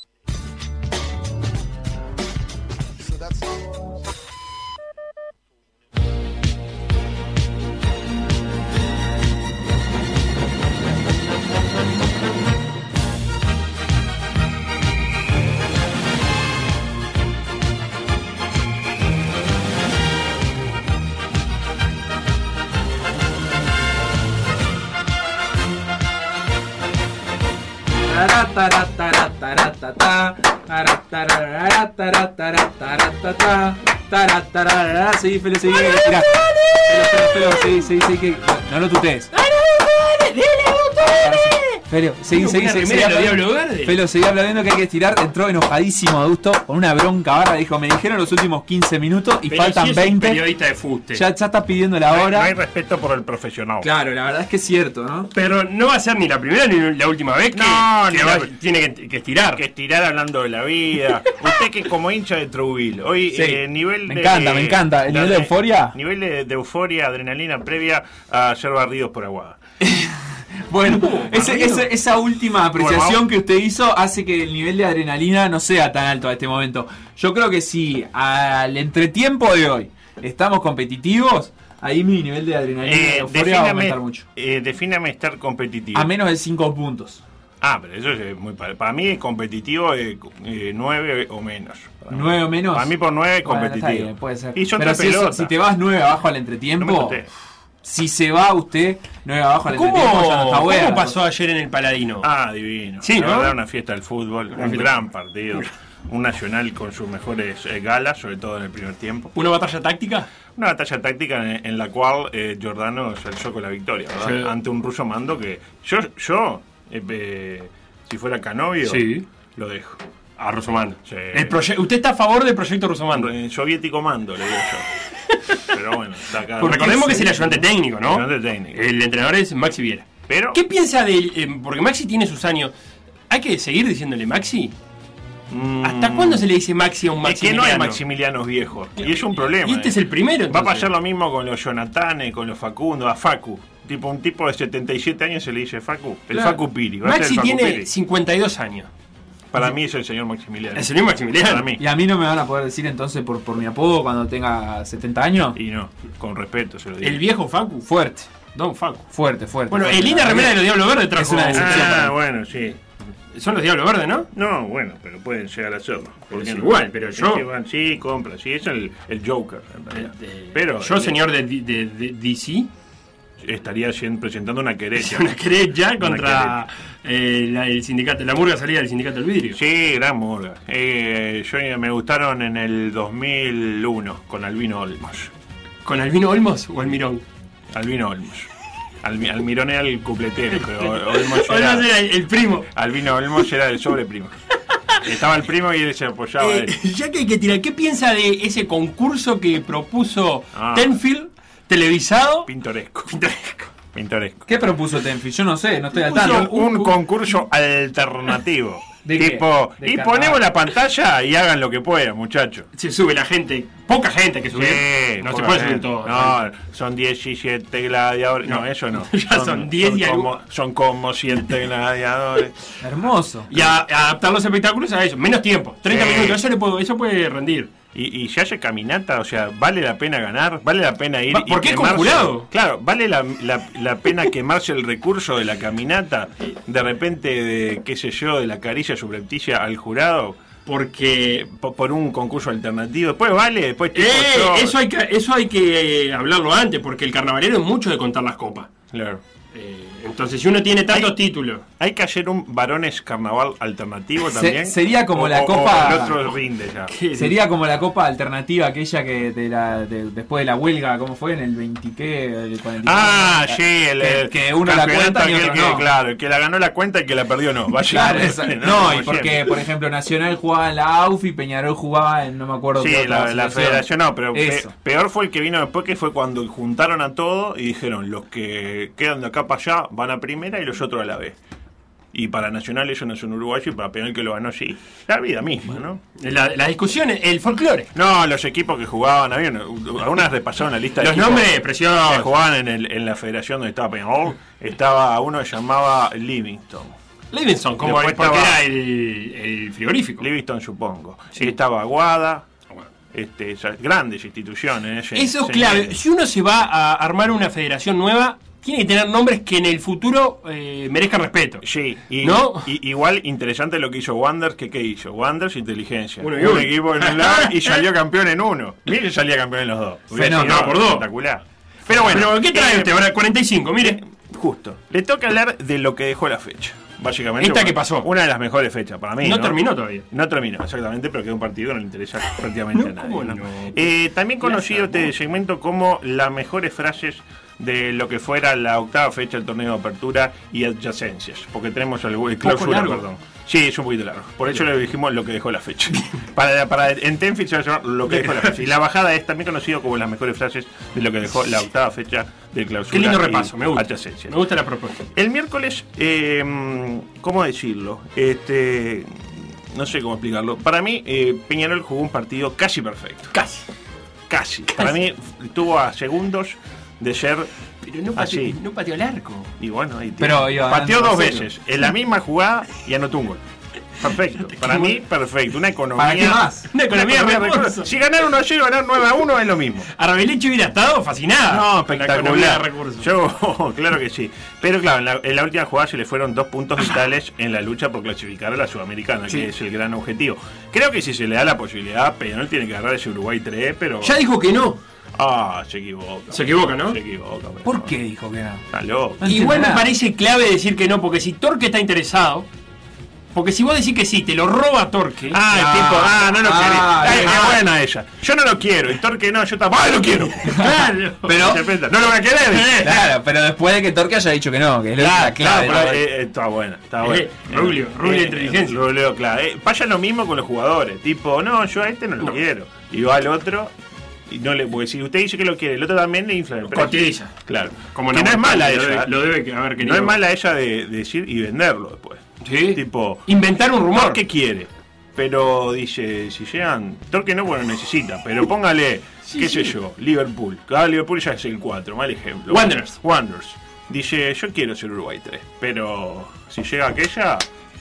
098-979-979. Sí, Felo, seguí. Felo, Felo, sí, sí, sí, que... No. Felo, seguí, seguí, seguí. Felo, seguí hablando que hay que estirar. Entró enojadísimo Adusto con una bronca barra. Dijo, me dijeron los últimos 15 minutos y Pero faltan si es un 20. periodista de fuste. Ya, ya está pidiendo la No hay- hora. No hay respeto por el profesional. Claro, la verdad es que es cierto, ¿no? Pero no va a ser ni la primera ni la última vez que, No, que va- tiene que, que estirar. Que estirar hablando de la vida. Usted que como hincha de Trujillo. Hoy Sí, eh, nivel me de, encanta, me encanta. ¿El nivel de euforia? Nivel de, de euforia, adrenalina previa a ser barridos por Aguada. Bueno, ese- ese- esa última apreciación que usted hizo hace que el nivel de adrenalina no sea tan alto a este momento. Yo creo que si al entretiempo de hoy estamos competitivos, ahí mi nivel de adrenalina Eh, va a aumentar mucho. eh, defíname estar competitivo. A menos de 5 puntos. Ah, pero eso es muy para, para mí competitivo eh, 9 o menos. Para mí. 9 o menos. Para mí por 9 Bueno, está competitivo. bien, puede ser. Y yo Pero si, eso- si te vas 9 abajo al entretiempo. Si se va usted, no es abajo al ¿Cómo, entretiempo, ya no está cómo pasó ayer en el Paladino? Ah, divino. Sí, ¿no? verdad, una fiesta del fútbol, Una un gran partido. Un nacional con sus mejores eh, galas, sobre todo en el primer tiempo. ¿Una batalla táctica? Una batalla táctica en, en la cual eh, Giordano se alzó con la victoria, ¿verdad? Sí. Ante un ruso mando que yo, yo eh, eh, si fuera Canovio, Sí. lo dejo. A Rusomando. Sí. El ¿Usted está a favor del proyecto Rusomando? Eh, soviético mando, le digo yo. Pero bueno, está acá. Recordemos que es el ayudante técnico, ¿no? Ayudante técnico. El entrenador es Maxi Viera. Pero, ¿Qué piensa de él? Eh, porque Maxi tiene sus años. ¿Hay que seguir diciéndole Maxi? mm, ¿Hasta cuándo se le dice Maxi a un Es Maxi? que no hay Maximilianos viejos. Y es un problema. Y este eh. es el primero, Va a pasar lo mismo con los Jonatanes, con los Facundo, a Facu. Tipo, un tipo de 77 años se le dice Facu. El Claro. Facu Piri. Va a ser Maxi el Facu tiene Piri. 52 años. Para mí es el señor Maximiliano. El señor Maximiliano. Para mí. Y a mí no me van a poder decir entonces por, por mi apodo cuando tenga 70 años. Y no, con respeto se lo digo. El viejo Facu. Fuerte, Don Facu. fuerte, fuerte. Bueno, fuerte. el linda remera de los Diablos Verdes trajo. Es una decepción. Ah, bueno, sí. Son los Diablos Verdes, ¿no? No, bueno, pero pueden llegar a serlo. ¿Por Es no? igual, pero Es yo- que van- Sí, compra, sí, es el, el Joker, en realidad. Pero Yo, eh, señor de, de- de DC, estaría presentando una querella. una querella Una contra eh, la- el sindicato, la murga salida del sindicato del vidrio. Sí, gran murga. Eh, yo me gustaron en el 2001 con Albino Olmos. ¿Con Albino Olmos o Almirón? Albino Olmos. Almi- Almirón era el cupletero, pero Olmos era, Olmos era el, el primo. Albino Olmos era el sobreprimo. Estaba el primo y él se apoyaba a Eh, él. ya que hay que tirar, ¿qué piensa de ese concurso que propuso Ah. Tenfield, televisado? Pintoresco. Pintoresco. Pintoresco. ¿Qué propuso Tenfi? Yo no sé, no estoy al tanto. un concurso alternativo. ¿De qué? tipo, ¿De y carnaval? ponemos la pantalla y hagan lo que puedan, muchachos. Se sube la gente, poca gente que sube. Sí, no se puede subir todo. No, son 17 gladiadores. No, eso no. Ya son 10 y como. Son como 7 gladiadores. Hermoso. Y a, a adaptar los espectáculos a eso. Menos tiempo, 30 Sí. minutos. Eso, le puedo, eso puede rendir. Y, y se hace caminata, o sea, vale la pena ganar, vale la pena ir. Va- y quemarse- conjurado. Claro, vale la, la- la pena quemarse el recurso de la caminata, de repente, de, qué sé yo, de la caricia subrepticia al jurado. Porque. po- Por, un concurso alternativo. Después vale, después Eh, eso hay que, eso hay que eh, hablarlo antes, porque el carnavalero es mucho de contar las copas. Claro. Eh, entonces, si uno tiene tantos Hay- títulos. Hay que hacer un varones carnaval alternativo Se- también. sería como O- la copa- o el otro rinde ya. Sería como la copa alternativa aquella que de la, de- después de la huelga, ¿cómo fue? En el 20 qué, el 40 Ah, sí, el, que, el que uno la cuenta y aquel otro que, no. Claro, el que la ganó la cuenta y el que la perdió no. Vaya, Claro, esa- no, y porque, siempre. por ejemplo, Nacional jugaba en la AUF y Peñarol jugaba en no me acuerdo Sí, la, la federación no, pero pe- peor fue el que vino después, que fue cuando juntaron a todos y dijeron, los que quedan de acá para allá van a primera y los otros a la B. Y para Nacional ellos no son uruguayos y para Peñarol que lo ganó sí. La vida misma, ¿no? La, la discusión, el folclore. No, los equipos que jugaban, había algunas repasaron la lista de Los nombres preciosos. que jugaban en, el- en la federación donde estaba Peñarol. Estaba uno que llamaba Livingston. Livingston, como porque estaba- era el, el frigorífico. Livingston, supongo. Estaba Aguada. Este, esas grandes instituciones. ese- Eso es clave. Si uno se va a armar una federación nueva, tiene que tener nombres que en el futuro eh, merezcan respeto. Sí, y, ¿No? y- igual interesante lo que hizo Wanders, que qué hizo? Wanders inteligencia. Uno y un equipo en el lado y salió campeón en uno. Mire, salía campeón en los dos. Sido por dos. Espectacular. Pero bueno, Pero, ¿qué trae eh, usted ahora? 45, mire. Justo. Le toca hablar de lo que dejó la fecha. Básicamente. ¿Esta bueno, qué pasó? Una de las mejores fechas para mí. No terminó todavía. No terminó, exactamente, pero queda un partido que no le interesa prácticamente a nadie. ¿cómo ¿no? no? Eh, también conocido este segmento como las mejores frases de lo que fuera la octava fecha del torneo de apertura y adyacencias. Porque tenemos el, el clausura, perdón. Sí, es un poquito largo. Por eso le dijimos lo que dejó la fecha. para, para, en Tenfield se va a llamar lo que dejó la fecha. Y la bajada es también conocido como las mejores frases de lo que dejó la octava fecha del clausura. Qué lindo repaso, me gusta. adyacencias. Me gusta la propuesta. El miércoles, eh, ¿cómo decirlo? Este, no sé cómo explicarlo. Para mí, eh, Peñarol jugó un partido casi perfecto. Casi. Casi. Para mí, estuvo a segundos de ser Pero no pateó, así. no pateó el arco. Y bueno, ahí Pero iba pateó dos veces, en la misma jugada y anotó un gol. Perfecto. Para mí, perfecto. Una economía. ¿Para qué más? Una economía de recursos. recursos. Si ganar 1 a 0 ganar 9 a 1 es lo mismo. Arbeleche hubiera estado fascinada. No, economía espectacular. recursos. Yo, claro que sí. Pero claro, en la, en la última jugada se le fueron dos puntos vitales en la lucha por clasificar a la Sudamericana, Sí. que es el gran objetivo. Creo que si se le da la posibilidad, Peñarol tiene que agarrar ese Uruguay 3, pero. Ya dijo que no. Ah, se equivoca. Se equivoca, ¿no? Se equivoca. pero ¿Por no. qué dijo que no? Está loco. No Igual me parece clave decir que no, porque si Torque está interesado, porque si vos decís que sí, te lo roba Torque. Ah, el tipo, ah, no lo Ah, ah. qué buena ella. Yo no lo quiero. Y Torque no, yo tampoco. ¡Ah, lo quiero! Claro. Pero- no lo voy a querer. Claro, pero después de que Torque haya dicho que no, que es Claro, la clave. claro, pero, eh, eh, está buena, está Eh, buena. Rubio, Rubio de inteligencia. Rubio, claro. Eh, pasa lo mismo con los jugadores. Tipo, no, yo a este no lo quiero. Y va al otro. Y no le, porque si usted dice que lo quiere, el otro también le infla el precio. Claro. Como que no no, es mala lo ella. debe- lo debe que haber no es mala ella de, de decir y venderlo después. Sí. Tipo, Inventar un rumor. Torque quiere. Pero dice, si llegan. Torque no, bueno, necesita. Pero póngale, qué sé yo, Liverpool. Ah, Liverpool ya es el 4, mal ejemplo. Wanderers. Wanderers. Dice, yo quiero ser Uruguay 3. Pero si llega aquella,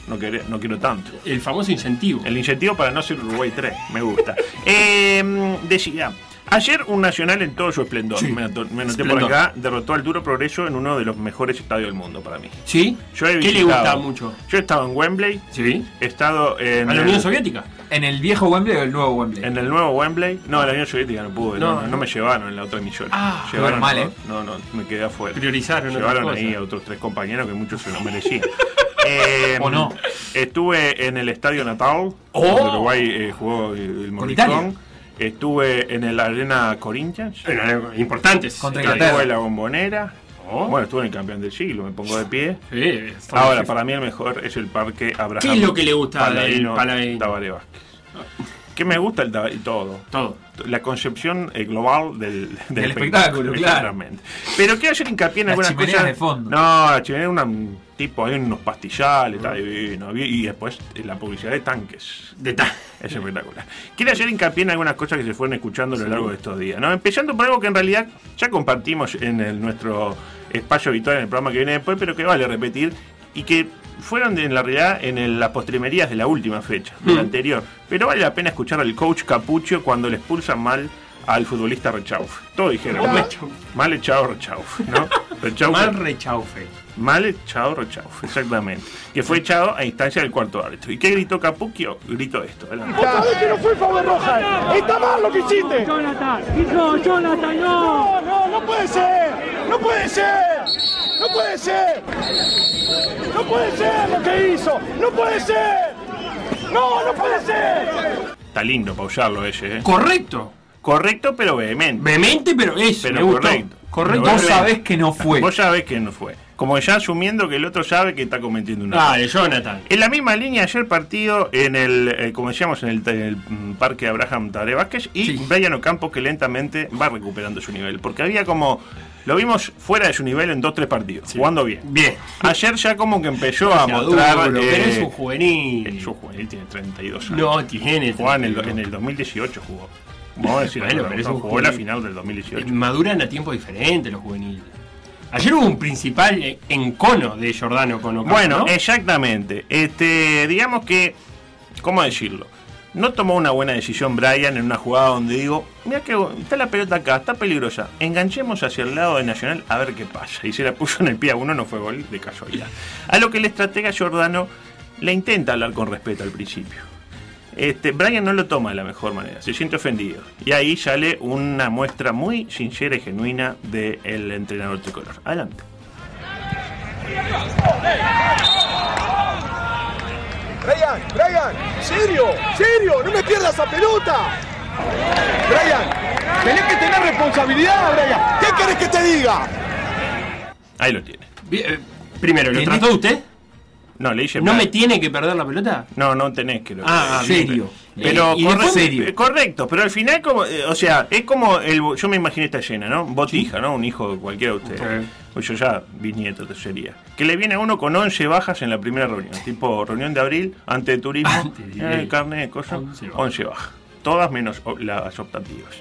no, quere- no quiero tanto. El famoso incentivo. El incentivo para no ser Uruguay 3, me gusta. Eh, decía, ayer un nacional en todo su esplendor, Sí. me, anoté Esplendor. por acá, derrotó al duro progreso en uno de los mejores estadios del mundo para mí. ¿Sí? Yo he ¿Qué le visitado- gusta mucho? Yo he estado en Wembley, Sí. he estado en... ¿A la el- Unión Soviética? ¿En el viejo Wembley o el nuevo Wembley? En el nuevo Wembley. No, en la Unión Soviética no pude. No, No, no, no. me llevaron en la otra emisión. Ah, llevaron mal, a- ¿eh? No, no, me quedé afuera. Priorizaron Llevaron ahí a otros tres compañeros que muchos se lo merecían. Eh, ¿O no? Estuve en el Estadio Natal, Oh. donde Uruguay eh, jugó el Italia. Morricón. Estuve en el Arena Corinthians. Importantes. Contra Estuve Inglaterra. en la Bombonera. Oh. Bueno, estuve en el campeón del siglo, me pongo de pie. Sí, Ahora, para mí el mejor es el parque Abraham. ¿Qué es lo que le gusta del Paladino Paladino? Tabaré Vázquez. ¿Qué me gusta el Tabaré? Todo. Todo. La concepción eh, global del, del, Del espectáculo, claro. Exactamente. Pero quiero hacer hincapié en algunas cosas. de fondo. No, la chimenea era un tipo, hay unos pastillales, está divino. Y después eh, la publicidad de tanques. De ta- Es espectacular. Quiero hacer hincapié en algunas cosas que se fueron escuchando a lo largo de estos días. ¿no? Empezando por algo que en realidad ya compartimos en el- nuestro espacio habitual en el programa que viene después, pero que vale repetir y que fueron de- en la realidad en el- las postrimerías de la última fecha, de la Mm. anterior. Pero vale la pena escuchar al coach Capucho cuando le expulsan mal al futbolista Rechauf. Todos dijeron, Mal mal, Rechauf. mal echado Rechauf, ¿no? Rechauf- Mal rechaufe. Mal echado Rechauf, exactamente. Que fue echado a instancia del cuarto árbitro. ¿Y qué gritó Capucchio? Gritó esto. adelante. Otra vez que no fue favor roja. Está mal lo que hiciste. Jonathan, hijo, Jonathan, no. No, no puede ser. No puede ser. No puede ser. No puede ser lo que hizo. No puede ser. No, no puede ser. Está lindo pausarlo ese, ¿eh? Correcto. Correcto, pero vehemente. Vehemente, pero eso. Pero me gustó. correcto. Correcto. Pero Vos vehemente. sabés que no fue. Vos sabés que no fue. Como ya asumiendo que el otro sabe que está cometiendo una Dale, Jonathan. En la misma línea, ayer partido en el, eh, como decíamos, en el, en el, mm, parque Abraham Tare Vázquez y Sí. Brian Ocampo que lentamente va recuperando su nivel. Porque había como, lo vimos fuera de su nivel en dos, tres partidos, jugando bien. Bien. Ayer ya como que empezó a mostrar... pero eh, es un juvenil. es un juvenil, tiene 32 años. No, tiene. Jugaba en el, en el 2018 jugó. Vamos a decir, Bueno, pero un jugó la final del 2018. Eh, Maduran a tiempo diferente los juveniles. Ayer hubo un principal eh, encono de Jordano con Ocampo, Bueno, ¿no? exactamente. Este, digamos que, ¿cómo decirlo? No tomó una buena decisión Brian en una jugada donde digo, mira que está la pelota acá, está peligrosa. Enganchemos hacia el lado de Nacional a ver qué pasa. Y se la puso en el pie a uno, no fue gol de casualidad. A lo que el estratega Jordano le intenta hablar con respeto al principio. Este, Brian no lo toma de la mejor manera, se siente ofendido. Y ahí sale una muestra muy sincera y genuina del entrenador tricolor. Adelante. Brian, Brian, serio, serio, no me pierdas esa pelota. Brian, tenés que tener responsabilidad, Brian. ¿Qué querés que te diga? Ahí lo tiene. Bien, eh, primero, ¿lo trató usted? No, le dije ¿No me tiene que perder la pelota? No, no tenés que lo Ah, bien. serio. Pero y corre- serio. eh, correcto, pero al final como, eh, o sea, es como el yo me imaginé esta llena, ¿no? Botija, ¿no? Un hijo de cualquiera de ustedes. Pues yo ya bisnieto te sería. Que le viene a uno con 11 bajas en la primera reunión, tipo reunión de abril, antes de turismo, Antes de- eh, carne, cosas, 11 11 bajas. Todas menos las optativas.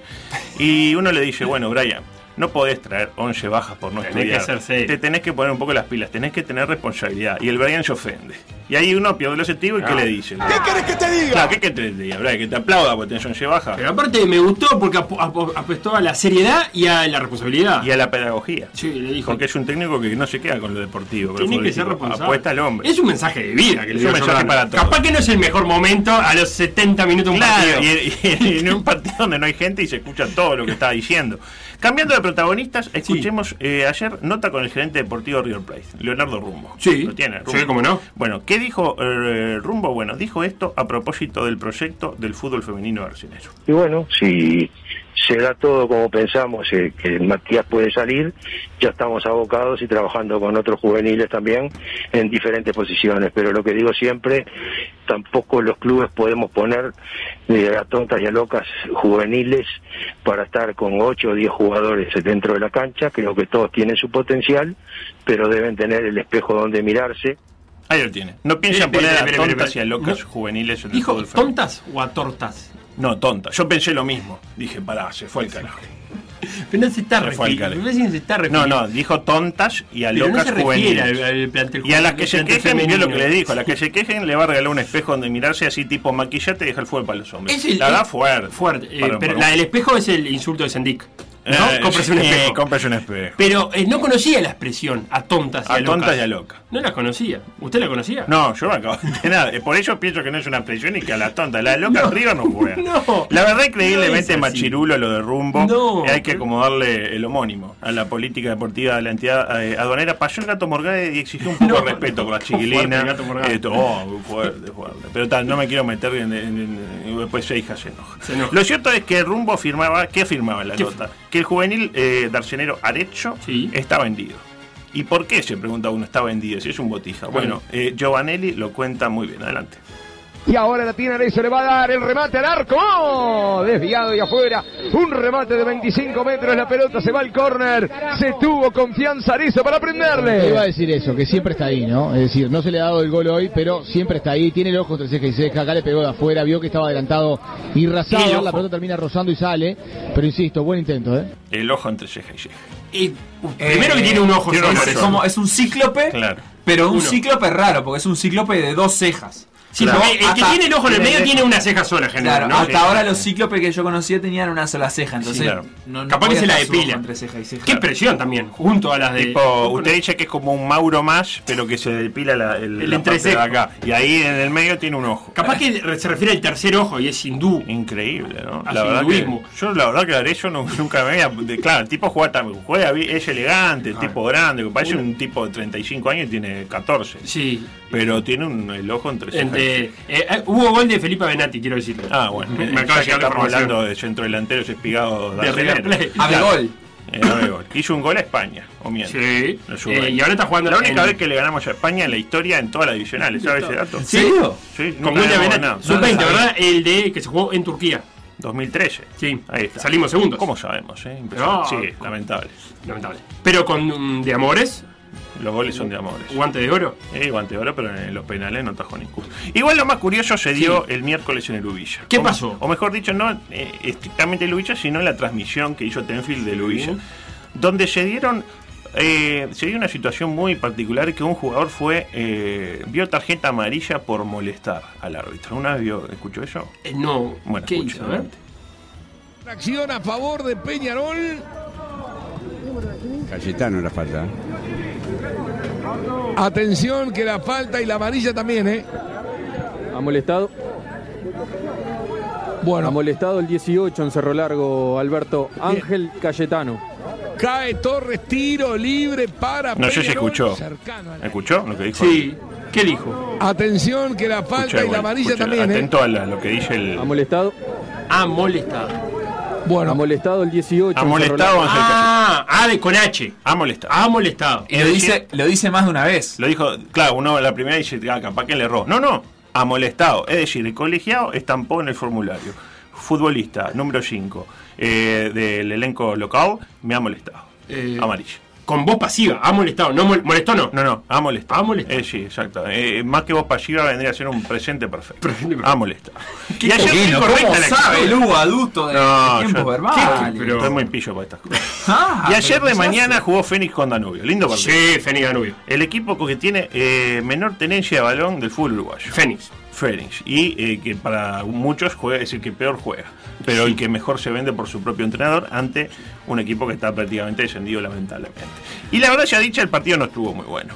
Y uno le dice, bueno, Brian, No podés traer 11 bajas por no Tenés estudiar. que ser. Te tenés que poner un poco las pilas, tenés que tener responsabilidad. Y el Brian se ofende. Y ahí uno pierde el objetivo y ¿qué No. le dice? ¿Qué querés que te diga? Claro, ¿qué querés que te diga, Brian? Que te aplauda porque tenés 11 bajas. Pero aparte me gustó porque ap- ap- a la seriedad y a la responsabilidad. Y a la pedagogía. Sí, le dijo. Porque es un técnico que no se queda con lo deportivo. Tiene que ser responsable. Apuesta al hombre. Es un mensaje de vida que le Es un mensaje para todos. Capaz que no es el mejor momento a los 70 minutos de un Claro, partido. y, y- y en un partido donde no hay gente y se escucha todo lo que está diciendo. Cambiando de protagonistas, escuchemos eh, ayer nota con el gerente deportivo River Plate, Leonardo Rumbo. Sí. Lo tiene, Rumbo. Sí, cómo no. Bueno, ¿qué dijo eh, Rumbo? Bueno, dijo esto a propósito del proyecto del fútbol femenino arsenero. Y bueno, si se da todo como pensamos eh, que Matías puede salir, ya estamos abocados y trabajando con otros juveniles también en diferentes posiciones. Pero lo que digo siempre, tampoco los clubes podemos poner eh, a tontas y a locas juveniles para estar con 8 o 10 jugadores dentro de la cancha. Creo que todos tienen su potencial, pero deben tener el espejo donde mirarse. Ahí lo tiene. No piensan Espere, poner a tontas y a locas No. juveniles en el ¿Dijo tontas o a tortas? No, tontas. Yo pensé lo mismo. Dije, pará, se fue el carajo. Pero no se está refiriendo. No, no, dijo tontas y a no locas refiere juveniles. al- al plantel y a las que se quejen, vio lo que le dijo, a las que se quejen le va a regalar un espejo donde mirarse así tipo maquillate y deja el fuego para los hombres. Es el- la da fuerte. Fuerte. eh, pero la del espejo es el insulto de Sendik. ¿No? Eh, Cómprese un espejo. cómprese un espejo. Pero eh, no conocía la expresión a tontas y a, A tontas locas. y a locas. No la conocía. ¿Usted la conocía? No, yo me acabo de enterar. Eh, Por eso pienso que no es una presión y que a la tonta, la de loca arriba no juega. No. La verdad, No increíblemente así. machirulo lo de rumbo. No. Y hay que acomodarle el homónimo a la política deportiva de la entidad aduanera. Pasó el gato Morgade y exigió un poco de respeto con la Fuerte chiquilina. el Gato Morgade. Eh, oh, fuerte, fuerte. Pero tal, no me quiero meter en. en- en- después su hija se enoja. Se enoja. Lo cierto es que Rumbo afirmaba. ¿Qué afirmaba la ¿Qué nota? Que el juvenil eh, Darcenero Arecho está vendido. ¿Y por qué se pregunta uno está vendido? Si es un botija. Bueno, eh, Giovanelli lo cuenta muy bien. Adelante. Y ahora la tiene Arezzo, le va a dar el remate al arco. ¡Oh! Desviado y afuera. Un remate de 25 metros. La pelota se va al córner. Se tuvo confianza Arezzo para prenderle. Iba a decir eso, que siempre está ahí, ¿no? Es decir, no se le ha dado el gol hoy, pero siempre está ahí. Tiene el ojo entre ceja y ceja. Acá le pegó de afuera, vio que estaba adelantado y rasado. La pelota termina rozando y sale. Pero insisto, buen intento, ¿eh? El ojo entre ceja y ceja. primero que tiene un ojo Tiene un solo. ojo es, como, es un cíclope, Claro. pero un Uno. cíclope raro, porque es un cíclope de dos cejas. Sí, Claro. porque el que Hasta- tiene el ojo en el medio tiene una ceja sola, general, Claro, ¿no? hasta Sí. ahora los cíclopes que yo conocía tenían una sola ceja, entonces Sí, claro. no, no Capaz que se la depila. entre ceja y ceja. Qué presión también, junto a las de. Tipo, usted dice que es como un Mauro más, pero que se depila la, el, El la parte de entrecejo. acá. Y ahí en el medio tiene un ojo. Capaz que se refiere al tercer ojo y es hindú. Increíble, ¿no? La verdad que, hinduismo. yo la verdad que Arezzo no, nunca me había... de- claro, el tipo juega, también, juega bien, es elegante, el tipo grande, parece un tipo de 35 años y tiene 14. Sí. Pero tiene un, el ojo entre ceja. Eh, eh, hubo gol de Felipe Benati, quiero decirle. Ah, bueno. Me, acaba de llegar estamos hablando de centro delanteros espigados De River Plate. Abegol. Eh, Abegol. Hizo un gol a España, o miento. Sí. Eh, y ahora está jugando La única en- vez que le ganamos a España en la historia en todas las divisionales, ¿sabes ese dato? ¿En serio? Sí, Con gol de habíamos Benati. ganado. Sub-20, ¿verdad? El de que se jugó en Turquía. 2013. Sí. Ahí está. Salimos segundos. ¿Cómo sabemos? Eh? No. sí, lamentable. Lamentable. Pero con mm, de amores, Los goles son de amores. guante de oro. Eh, guante de oro, pero en los penales no tajó ninguno. Igual lo más curioso se dio el miércoles en el Ubilla. ¿Qué O- pasó? O mejor dicho, no eh, estrictamente el Ubilla, sino en la transmisión que hizo Tenfield del Ubilla. Donde se dieron. eh, se dio una situación muy particular que un jugador fue eh, vio tarjeta amarilla por molestar al árbitro. ¿Una vez vio, escuchó eso? Eh, no. Bueno, ¿Qué hizo? A. Acción a favor de Peñarol. Cayetano la falta. Atención que la falta y la amarilla también, ¿eh? Ha molestado. Bueno. Ha molestado el 18 en Cerro Largo, Alberto Ángel Cayetano. Cae Torres, tiro libre para No sé si escuchó. ¿Escuchó lo que dijo? Sí. ¿Qué dijo? Atención que la falta Escuché, y la amarilla escuché, también, ¿eh? Atento a la- lo que dice el. Ha molestado. Ha molestado. Bueno. Ha molestado el 18 Ha molestado. Ángel Ah, ah, de con H. Ha molestado. Ha molestado. Y lo dice, lo dice más de una vez. Lo dijo, claro, uno la primera dice, ah, capaz que le erró. No, no, ha molestado. Es decir, el colegiado estampó en el formulario. Futbolista número 5 del elenco local me ha molestado. Eh, Amarillo. Con voz pasiva, ha molestado, no mol- molestó no. No, no, ha molestado. Ha molestado. Eh, sí, exacto. Eh, más que voz pasiva vendría a ser un presente perfecto. Ha molestado. Qué fino, ¿cómo sabe el Hugo adulto de, de tiempos yo- verbales? Pero estoy muy pillo para estas cosas. Ah, y ayer de mañana jugó Fénix con Danubio. Lindo partido. Sí, Fénix Danubio. El equipo que tiene eh, menor tenencia de balón del fútbol uruguayo. Fénix. Y eh, que para muchos juega, es el que peor juega. Pero el que mejor se vende por su propio entrenador ante un equipo que está prácticamente descendido lamentablemente. Y la verdad ya dicha, el partido no estuvo muy bueno.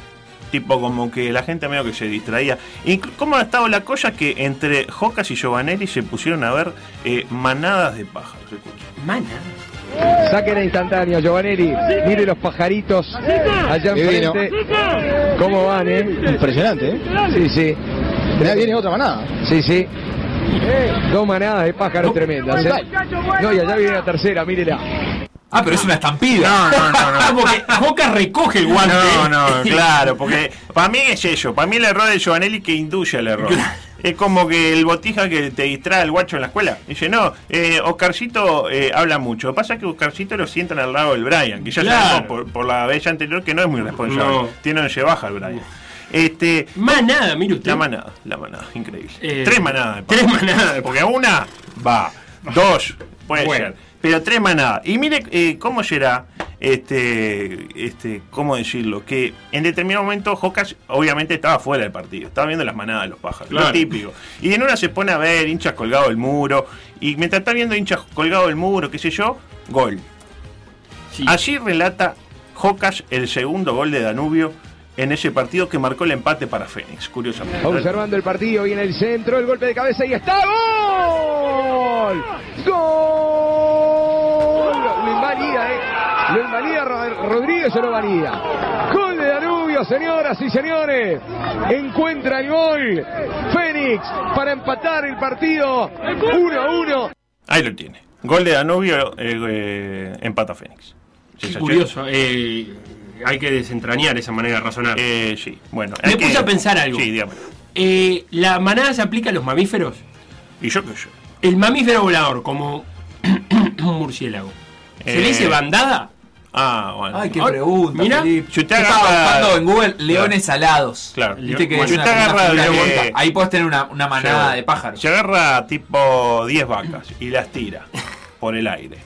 Tipo como que la gente medio que se distraía. Inclu- ¿Cómo ha estado la cosa que entre Jocas y Giovanelli se pusieron a ver eh, manadas de pájaros? escucha. Saquen a instantáneo, Giovanelli. Mire los pajaritos allá enfrente. ¿Cómo van, eh? Impresionante, ¿eh? Sí, sí. Mirá, viene otra manada. Sí, sí. Dos manadas de pájaros tremendas, ¿eh? No, y allá viene la tercera, mírela. Ah, pero es una estampida. No, no, no, no. Porque Boca recoge el guante. No, no, claro, porque para mí es eso. Para mí el error de Giovanelli que induce al error. Es como que el botija que te distrae al guacho en la escuela. Dice, no, eh, Oscarcito eh, habla mucho. Lo que pasa es que Oscarcito lo sientan al lado del Brian, que ya Claro. sabemos por, por la bella anterior que no es muy responsable. No. Tiene donde baja el Brian. Este, Manada, mire usted. la manada, la manada, increíble. Eh, tres manadas. tres manadas Porque una va, dos puede Bueno. ser, pero tres manadas. Y mire eh, cómo será, este, este, cómo decirlo, que en determinado momento Jocas obviamente estaba fuera del partido, estaba viendo las manadas de los pájaros, Claro. lo típico. Y en una se pone a ver hinchas colgados del muro, y mientras está viendo hinchas colgados del muro, qué sé yo, gol. Allí relata Jocas el segundo gol de Danubio en ese partido que marcó el empate para Fénix, curiosamente. Observando el partido, viene el centro, el golpe de cabeza y está gol. Gol. Lo invalida, eh. Lo invalida Ro- Rodríguez o lo valida. Gol de Danubio, señoras y señores. Encuentra el gol. Fénix para empatar el partido 1 a 1. Ahí lo tiene. Gol de Danubio, eh, eh, empata Fénix. Qué Sí, curioso. eh, hay que desentrañar esa manera de razonar. Eh, sí, bueno. Me hay puse que- a pensar algo. Sí, dígame. Eh, ¿La manada se aplica a los mamíferos? Y yo qué sé. El mamífero volador, como un murciélago. ¿Se le Eh, dice bandada? Ah, bueno. Ay, qué Ah, pregunta. mira, si usted agarra- buscando en Google Claro. leones alados. Claro. Viste que Bueno, si una, usted una agarra que- Ahí podés tener una, una manada de pájaros. Se agarra tipo 10 vacas y las tira por el aire.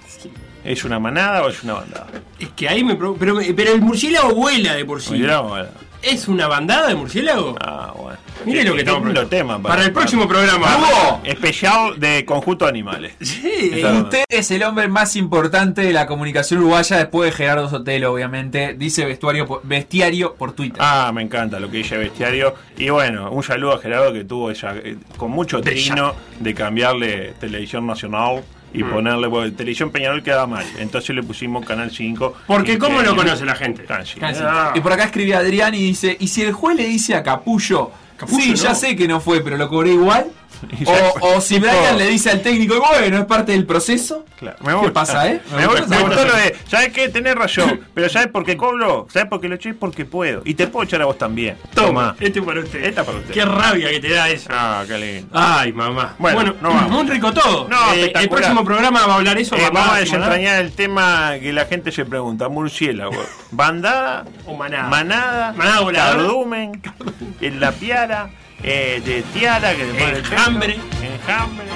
¿Es una manada o es una bandada? Es que ahí me. Pero, pero el murciélago vuela de por sí. Mirá, bueno. ¿Es una bandada de murciélago? Ah, bueno. Mire lo que Lindo estamos tema Para el próximo programa. Hugo. Especial de conjunto de animales. Sí, Está bueno. usted es el hombre más importante de la comunicación uruguaya después de Gerardo Sotelo, obviamente. Dice vestuario por, bestiario por Twitter. Ah, me encanta lo que dice Bestiario. Y bueno, un saludo a Gerardo que tuvo esa, eh, con mucho trino de cambiarle Televisión Nacional y Mm. ponerle, bueno, Televisión Peñarol quedaba mal. Entonces le pusimos Canal 5. Porque ¿cómo lo conoce la gente? Canal 5. Casi. Ah. Y por acá escribe Adrián y dice, ¿y si el juez le dice a Capullo? Capullo sí, no. ya sé que no fue, pero lo cobré igual. O, si Brian Oh. le dice al técnico, bueno, es parte del proceso. Claro, me ¿Qué gusta. pasa, eh? Me, gusta, me gustó esa- lo de, ¿sabes qué? Tenés razón, pero ¿sabes por qué cobro? ¿Sabes por qué lo eché? Porque puedo. Y te puedo echar a vos también. Toma, este para usted. Esta para usted. Qué rabia que te da eso. Ah, qué lindo. Ay, mamá. Bueno, Bueno, no vamos. muy rico todo. No, Eh, el próximo programa va a hablar eso. Eh, vamos a desentrañar el tema que la gente se pregunta. Murciélago. ¿Bandada? O manada. Manada. Manada voladora. Cardumen. En la piara. Eh, de tiara. Que le pone el pelo, Enjambre. Enjambre.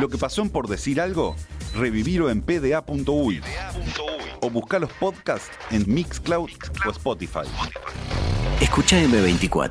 Lo que pasó en por decir algo, revivirlo en pda.uy o buscar los podcasts en Mixcloud o Spotify. Escucha M24.